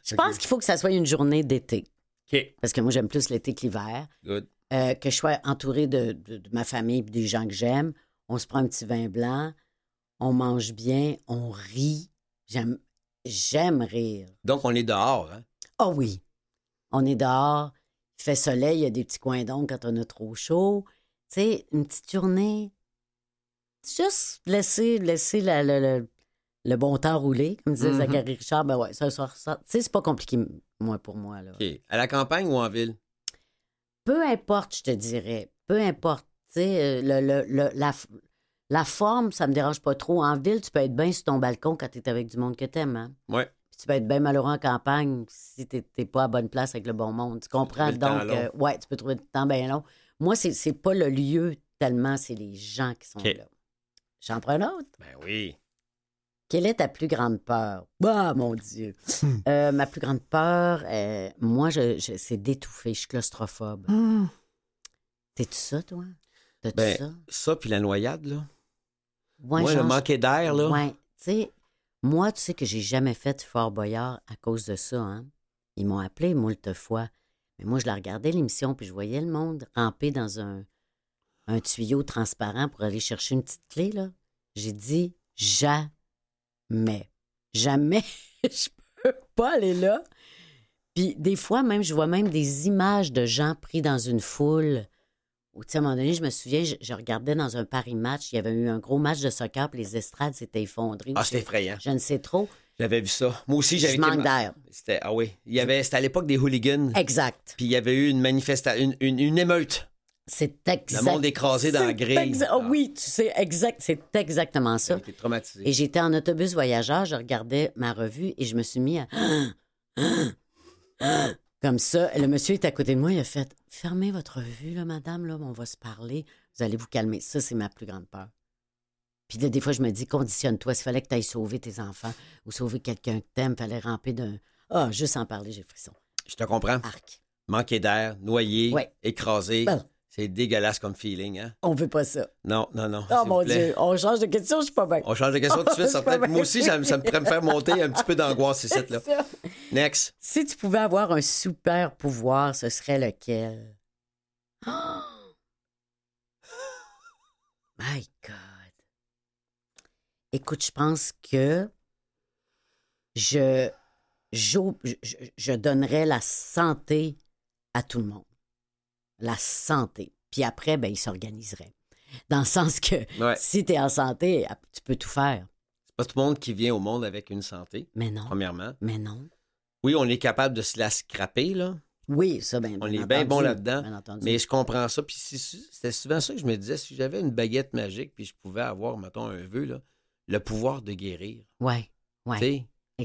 Speaker 2: Je pense qu'il faut que ça soit une journée d'été.
Speaker 1: OK.
Speaker 2: Parce que moi, j'aime plus l'été que l'hiver.
Speaker 1: Good.
Speaker 2: Euh, que je sois entourée de, de- de ma famille et des gens que j'aime. On se prend un petit vin blanc. On mange bien. On rit. J'aime, j'aime rire.
Speaker 1: Donc, on est dehors. Hein?
Speaker 2: Oh oui. On est dehors. Il fait soleil. Il y a des petits coins d'ombre quand on a trop chaud. Tu sais, une petite journée. Juste laisser, laisser la- la- la- le bon temps rouler, comme disait
Speaker 1: Mhm.
Speaker 2: Zachary Richard. Ben ouais, ça, ça, ça- Tu sais, c'est pas compliqué, moi, pour moi. Là.
Speaker 1: OK. À la campagne ou en ville?
Speaker 2: peu importe, je te dirais, peu importe, tu sais, euh, le, le- le- la, la forme, ça me dérange pas trop. En ville, tu peux être bien sur ton balcon quand tu es avec du monde que t'aimes, hein?
Speaker 1: Ouais.
Speaker 2: Puis tu peux être bien malheureux en campagne si t'es t'es pas à bonne place avec le bon monde. Tu comprends? Donc, euh, ouais, tu peux trouver le temps bien long. Moi, c'est c'est pas le lieu tellement, c'est les gens qui sont
Speaker 1: OK.
Speaker 2: là. J'en prends un autre.
Speaker 1: Ben oui.
Speaker 2: Quelle est ta plus grande peur? Ah, mon Dieu!
Speaker 1: Hmm.
Speaker 2: Euh, ma plus grande peur, euh, moi, je, je- c'est d'étouffer. Je suis claustrophobe. T'es-tu ça, toi? T'as-tu
Speaker 1: Ben,
Speaker 2: ça?
Speaker 1: ça, puis la noyade, là.
Speaker 2: Ouais,
Speaker 1: le manquer d'air, là.
Speaker 2: Ouais, tu sais, moi, tu sais que j'ai jamais fait Fort Boyard à cause de ça, hein. Ils m'ont appelé moult fois. Mais moi, je la regardais, l'émission, puis je voyais le monde ramper dans un, un tuyau transparent pour aller chercher une petite clé, là. J'ai dit jamais. Jamais [LAUGHS] je peux pas aller là. Puis des fois, même, je vois même des images de gens pris dans une foule. Ou, à un moment donné, je me souviens, je, je regardais dans un Paris match, il y avait eu un gros match de soccer, puis les estrades s'étaient effondrées.
Speaker 1: Ah, c'était effrayant.
Speaker 2: Je ne sais trop.
Speaker 1: J'avais vu ça. Moi aussi, j'avais
Speaker 2: Je manque d'air.
Speaker 1: C'était, ah oui. Il y avait, c'était à l'époque des hooligans.
Speaker 2: Exact.
Speaker 1: Puis il y avait eu une manifestation, une, une, une émeute.
Speaker 2: C'est exact.
Speaker 1: Le monde écrasé dans la
Speaker 2: C'est
Speaker 1: grille.
Speaker 2: Ah
Speaker 1: Ah.
Speaker 2: oui, tu sais, exact. C'est exactement ça.
Speaker 1: Été traumatisé.
Speaker 2: Et j'étais en autobus voyageur, je regardais ma revue et je me suis mis à. [GASPS] Comme ça. Le monsieur est à côté de moi, il a fait Fermez votre revue, là, madame, là, on va se parler. Vous allez vous calmer. Ça, c'est ma plus grande peur. Puis là, des fois, je me dis Conditionne-toi. S'il fallait que tu ailles sauver tes enfants ou sauver quelqu'un que t'aimes, fallait ramper d'un. Ah, juste en parler, j'ai frisson.
Speaker 1: Je te comprends.
Speaker 2: Arc.
Speaker 1: Manquer d'air, noyé,
Speaker 2: Ouais.
Speaker 1: écrasé. C'est dégueulasse comme feeling, hein?
Speaker 2: On veut pas ça.
Speaker 1: Non, non, non.
Speaker 2: Oh mon
Speaker 1: plaît.
Speaker 2: Dieu, on change de question, je suis pas bien.
Speaker 1: On change de question tout de suite. [LAUGHS] Peut-être- Moi aussi, ça, me- ça me pourrait me faire monter un petit peu d'angoisse ici, là.
Speaker 2: C'est ça.
Speaker 1: Next.
Speaker 2: Si tu pouvais avoir un super pouvoir, ce serait lequel? Oh! [GASPS] My God. Écoute, je pense que je, je, je- je donnerais la santé à tout le monde. La santé. Puis après, ben, il s'organiserait. Dans le sens que
Speaker 1: Ouais.
Speaker 2: si tu es en santé, tu peux tout faire.
Speaker 1: C'est pas tout le monde qui vient au monde avec une santé,
Speaker 2: Mais non.
Speaker 1: premièrement.
Speaker 2: Mais non.
Speaker 1: Oui, on est capable de se la scraper, là.
Speaker 2: Oui, ça, ben,
Speaker 1: On
Speaker 2: bien
Speaker 1: est bien bon là-dedans. Mais je comprends ça. Puis c'est- c'était souvent ça que je me disais. Si j'avais une baguette magique, puis je pouvais avoir, mettons, un vœu, là, le pouvoir de guérir.
Speaker 2: Ouais, ouais.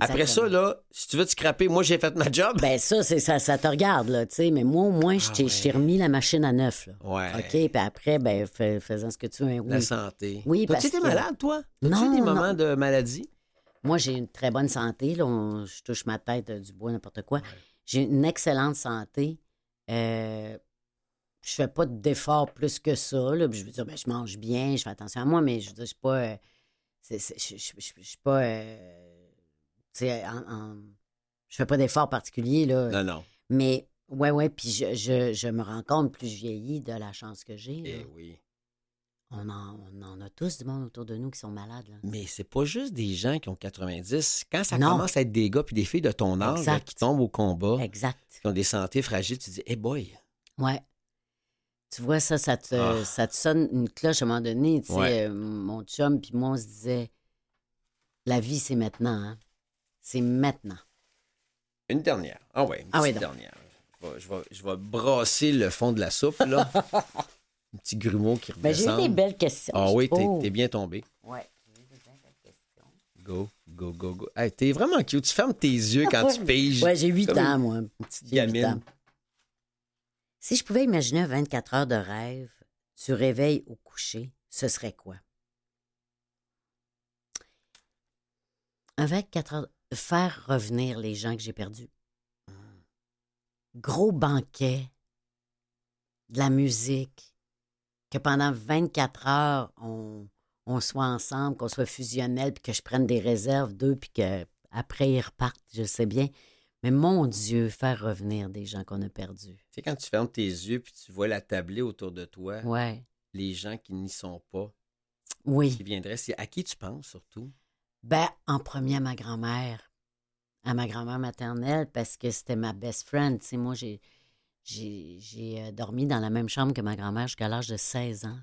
Speaker 1: Après ça, là, si tu veux te scraper, moi, j'ai fait ma job.
Speaker 2: Ben ça, c'est ça, ça te regarde, là, tu sais. Mais moi, au moins, je
Speaker 1: Ah
Speaker 2: t'ai
Speaker 1: ouais.
Speaker 2: remis la machine à neuf, là.
Speaker 1: ouais.
Speaker 2: OK, puis après, ben, fais- faisant ce que tu veux. hein,
Speaker 1: La
Speaker 2: Oui.
Speaker 1: santé.
Speaker 2: Oui, parce
Speaker 1: été
Speaker 2: que-
Speaker 1: malade, toi? T'as-tu
Speaker 2: Non,
Speaker 1: eu des
Speaker 2: non.
Speaker 1: moments de maladie?
Speaker 2: Moi, j'ai une très bonne santé, là. on- je touche ma tête euh, du bois, n'importe quoi. J'ai une excellente santé. Euh, je fais pas d'efforts plus que ça, là. Puis Je veux dire, ben, je mange bien, je fais attention à moi, mais je veux dire, je suis pas... euh, c'est- c'est- je je- je- je suis pas... sais, en- en- je fais pas d'efforts particuliers, là.
Speaker 1: Non, non.
Speaker 2: Mais ouais, ouais, puis je, je, je me rends compte, plus je vieillis, de la chance que j'ai. là.
Speaker 1: Eh oui.
Speaker 2: On, en, on en a tous du monde autour de nous qui sont malades. Là.
Speaker 1: Mais c'est pas juste des gens qui ont 90. Quand ça
Speaker 2: Non.
Speaker 1: commence à être des gars puis des filles de ton âge là, qui tombent au combat,
Speaker 2: Exact.
Speaker 1: qui ont des santé fragiles, tu te dis, hey boy,
Speaker 2: Ouais. Tu vois, ça, ça te,
Speaker 1: Ah.
Speaker 2: ça te sonne une cloche à un moment donné. Tu sais,
Speaker 1: Ouais.
Speaker 2: euh, mon chum puis moi, on se disait, la vie, c'est maintenant. Hein? C'est maintenant.
Speaker 1: Une dernière. Ah ouais, une
Speaker 2: Ah oui,
Speaker 1: petite
Speaker 2: donc.
Speaker 1: dernière. Je vais, je, vais, je vais brasser le fond de la soupe, là. [LAUGHS] Un petit grumeau qui
Speaker 2: Ben, j'ai des belles questions.
Speaker 1: Ah oui, t'es
Speaker 2: Oh.
Speaker 1: t'es bien tombé.
Speaker 2: Ouais, j'ai eu des belles questions.
Speaker 1: Go, go, go, go. Hey, t'es vraiment cute. Tu fermes tes yeux quand tu [LAUGHS] piges.
Speaker 2: Ouais, j'ai 8
Speaker 1: Comme
Speaker 2: ans,
Speaker 1: une
Speaker 2: moi.
Speaker 1: petite
Speaker 2: J'ai huit
Speaker 1: gamine.
Speaker 2: ans. Si je pouvais imaginer un 24 heures de rêve, du réveil au coucher, ce serait quoi? Un 24 heures, faire revenir les gens que j'ai perdus. Gros banquet, de la musique, que pendant 24 heures, on, on soit ensemble, qu'on soit fusionnel, puis que je prenne des réserves d'eux, puis qu'après ils repartent, je sais bien. Mais mon Dieu, faire revenir des gens qu'on a perdus.
Speaker 1: Tu sais, quand tu fermes tes yeux puis tu vois la tablée autour de toi,
Speaker 2: Ouais.
Speaker 1: les gens qui n'y sont pas,
Speaker 2: Oui.
Speaker 1: qui viendraient, c'est à qui tu penses surtout?
Speaker 2: Ben, en premier à ma grand-mère, à ma grand-mère maternelle, parce que c'était ma best friend. Tu sais, moi, j'ai, j'ai, j'ai euh, dormi dans la même chambre que ma grand-mère jusqu'à l'âge de 16 ans.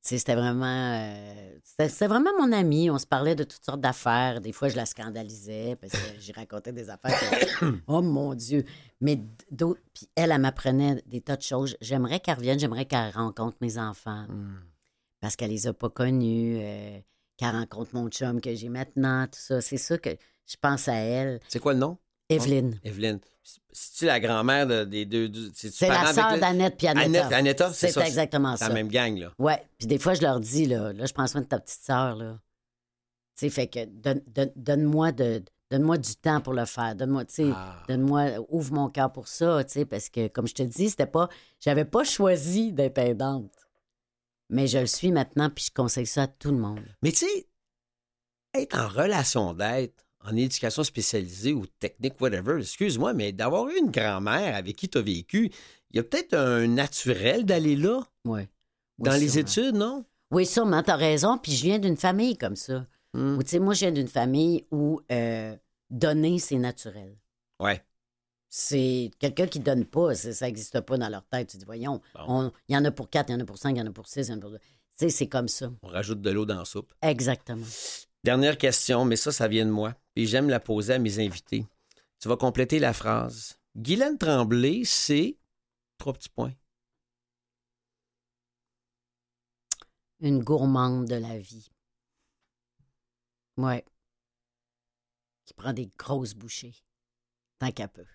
Speaker 2: Sais, c'était vraiment, euh, c'était, c'était vraiment mon amie. On se parlait de toutes sortes d'affaires. Des fois, je la scandalisais parce que j'y racontais des affaires. que- [COUGHS] oh mon Dieu! Mais d'autres, puis elle, elle m'apprenait des tas de choses. J'aimerais qu'elle revienne, j'aimerais qu'elle rencontre mes enfants
Speaker 1: Hmm.
Speaker 2: parce qu'elle les a pas connus, euh, qu'elle rencontre mon chum que j'ai maintenant, tout ça. C'est ça que je pense à elle.
Speaker 1: C'est quoi le nom?
Speaker 2: Evelyne.
Speaker 1: Evelyne. C'est-tu la grand-mère de- des deux?
Speaker 2: C'est la sœur d'Annette puis Annetta.
Speaker 1: Annette, Annetta, c'est
Speaker 2: C'est
Speaker 1: ça.
Speaker 2: exactement
Speaker 1: C'est
Speaker 2: ça.
Speaker 1: la même gang, là.
Speaker 2: Ouais. Puis des fois, je leur dis, là, là je prends soin de ta petite sœur, là. Tu sais, fait que donne- donne- donne-moi de, donne-moi du temps pour le faire. Donne-moi, tu sais,
Speaker 1: Ah.
Speaker 2: donne-moi, ouvre mon cœur pour ça, tu sais, parce que, comme je te dis, c'était pas, j'avais pas choisi d'être aidante. Mais je le suis maintenant, puis je conseille ça à tout le monde.
Speaker 1: Mais tu sais, être en relation d'aide, en éducation spécialisée ou technique, whatever, excuse-moi, mais d'avoir eu une grand-mère avec qui tu as vécu, il y a peut-être un naturel d'aller là,
Speaker 2: Ouais.
Speaker 1: dans
Speaker 2: Oui,
Speaker 1: les
Speaker 2: sûrement.
Speaker 1: études, non?
Speaker 2: Oui, sûrement, t'as raison. Puis je viens d'une famille comme ça.
Speaker 1: Hmm.
Speaker 2: Où, tu sais, moi, je viens d'une famille où euh, donner, c'est naturel.
Speaker 1: Ouais.
Speaker 2: C'est quelqu'un qui donne pas, ça n'existe pas dans leur tête. Tu dis, voyons, il y en a pour quatre, il y en a pour cinq, il y en a pour six, il y en a pour deux. Tu sais, c'est comme ça.
Speaker 1: On rajoute de l'eau dans la soupe.
Speaker 2: Exactement.
Speaker 1: Dernière question, mais ça, ça vient de moi. Et j'aime la poser à mes invités. Tu vas compléter la phrase. Guylaine Tremblay, c'est. Trois petits points.
Speaker 2: Une gourmande de la vie. Ouais. Qui prend des grosses bouchées. Tant qu'à peu.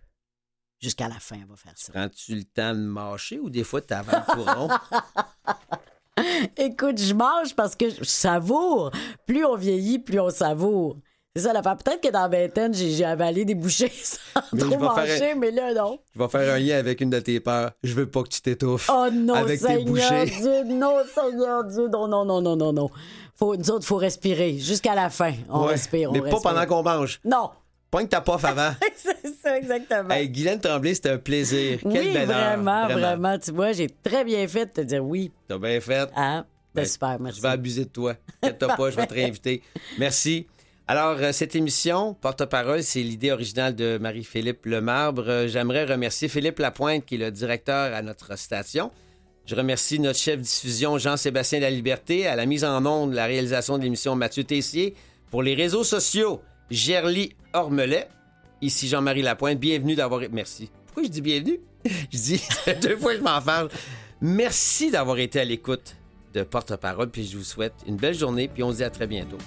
Speaker 2: Jusqu'à la fin, elle va faire ça.
Speaker 1: Prends-tu le temps de mâcher ou des fois tu le courant? [LAUGHS]
Speaker 2: Écoute, je mange parce que je savoure. Plus on vieillit, plus on savoure. C'est ça l'affaire. Peut-être que dans vingtaine, j'ai avalé des bouchées [LAUGHS] sans
Speaker 1: Mais
Speaker 2: trop manger,
Speaker 1: un-
Speaker 2: mais là, non.
Speaker 1: Je vais faire un lien avec une de tes peurs. Je veux pas que tu t'étouffes.
Speaker 2: Oh non,
Speaker 1: Avec tes
Speaker 2: Seigneur
Speaker 1: bouchées.
Speaker 2: Dieu, non, Seigneur Dieu, non, non, non, non, non, non. Faut, nous autres, faut respirer jusqu'à la fin. On
Speaker 1: Ouais,
Speaker 2: respire, on
Speaker 1: Mais pas pendant qu'on mange.
Speaker 2: Non,
Speaker 1: Pogne ta pof avant. [LAUGHS]
Speaker 2: c'est ça, exactement.
Speaker 1: hey, Guylaine Tremblay, c'était un plaisir.
Speaker 2: Oui,
Speaker 1: belle heure.
Speaker 2: vraiment, vraiment, Tu vois, j'ai très bien fait de te dire oui.
Speaker 1: T'as bien fait.
Speaker 2: Hein? T'es
Speaker 1: Ben,
Speaker 2: super, merci.
Speaker 1: Je vais abuser de toi. Inquiète-toi pas, je vais te réinviter. Merci. Alors, euh, cette émission, Porte-parole, c'est l'idée originale de Marie-Philippe Lemarbre. Euh, J'aimerais remercier Philippe Lapointe, qui est le directeur à notre station. Je remercie notre chef diffusion, Jean-Sébastien Laliberté, à la mise en onde, la réalisation de l'émission Mathieu Tessier. Pour les réseaux sociaux, Gerly Ormelet. Ici Jean-Marie Lapointe. Bienvenue d'avoir... Merci. Pourquoi je dis bienvenue? [LAUGHS] Je dis [LAUGHS] deux fois je m'en parle. Merci d'avoir été à l'écoute de Porte-parole, puis je vous souhaite une belle journée, puis on se dit à très bientôt.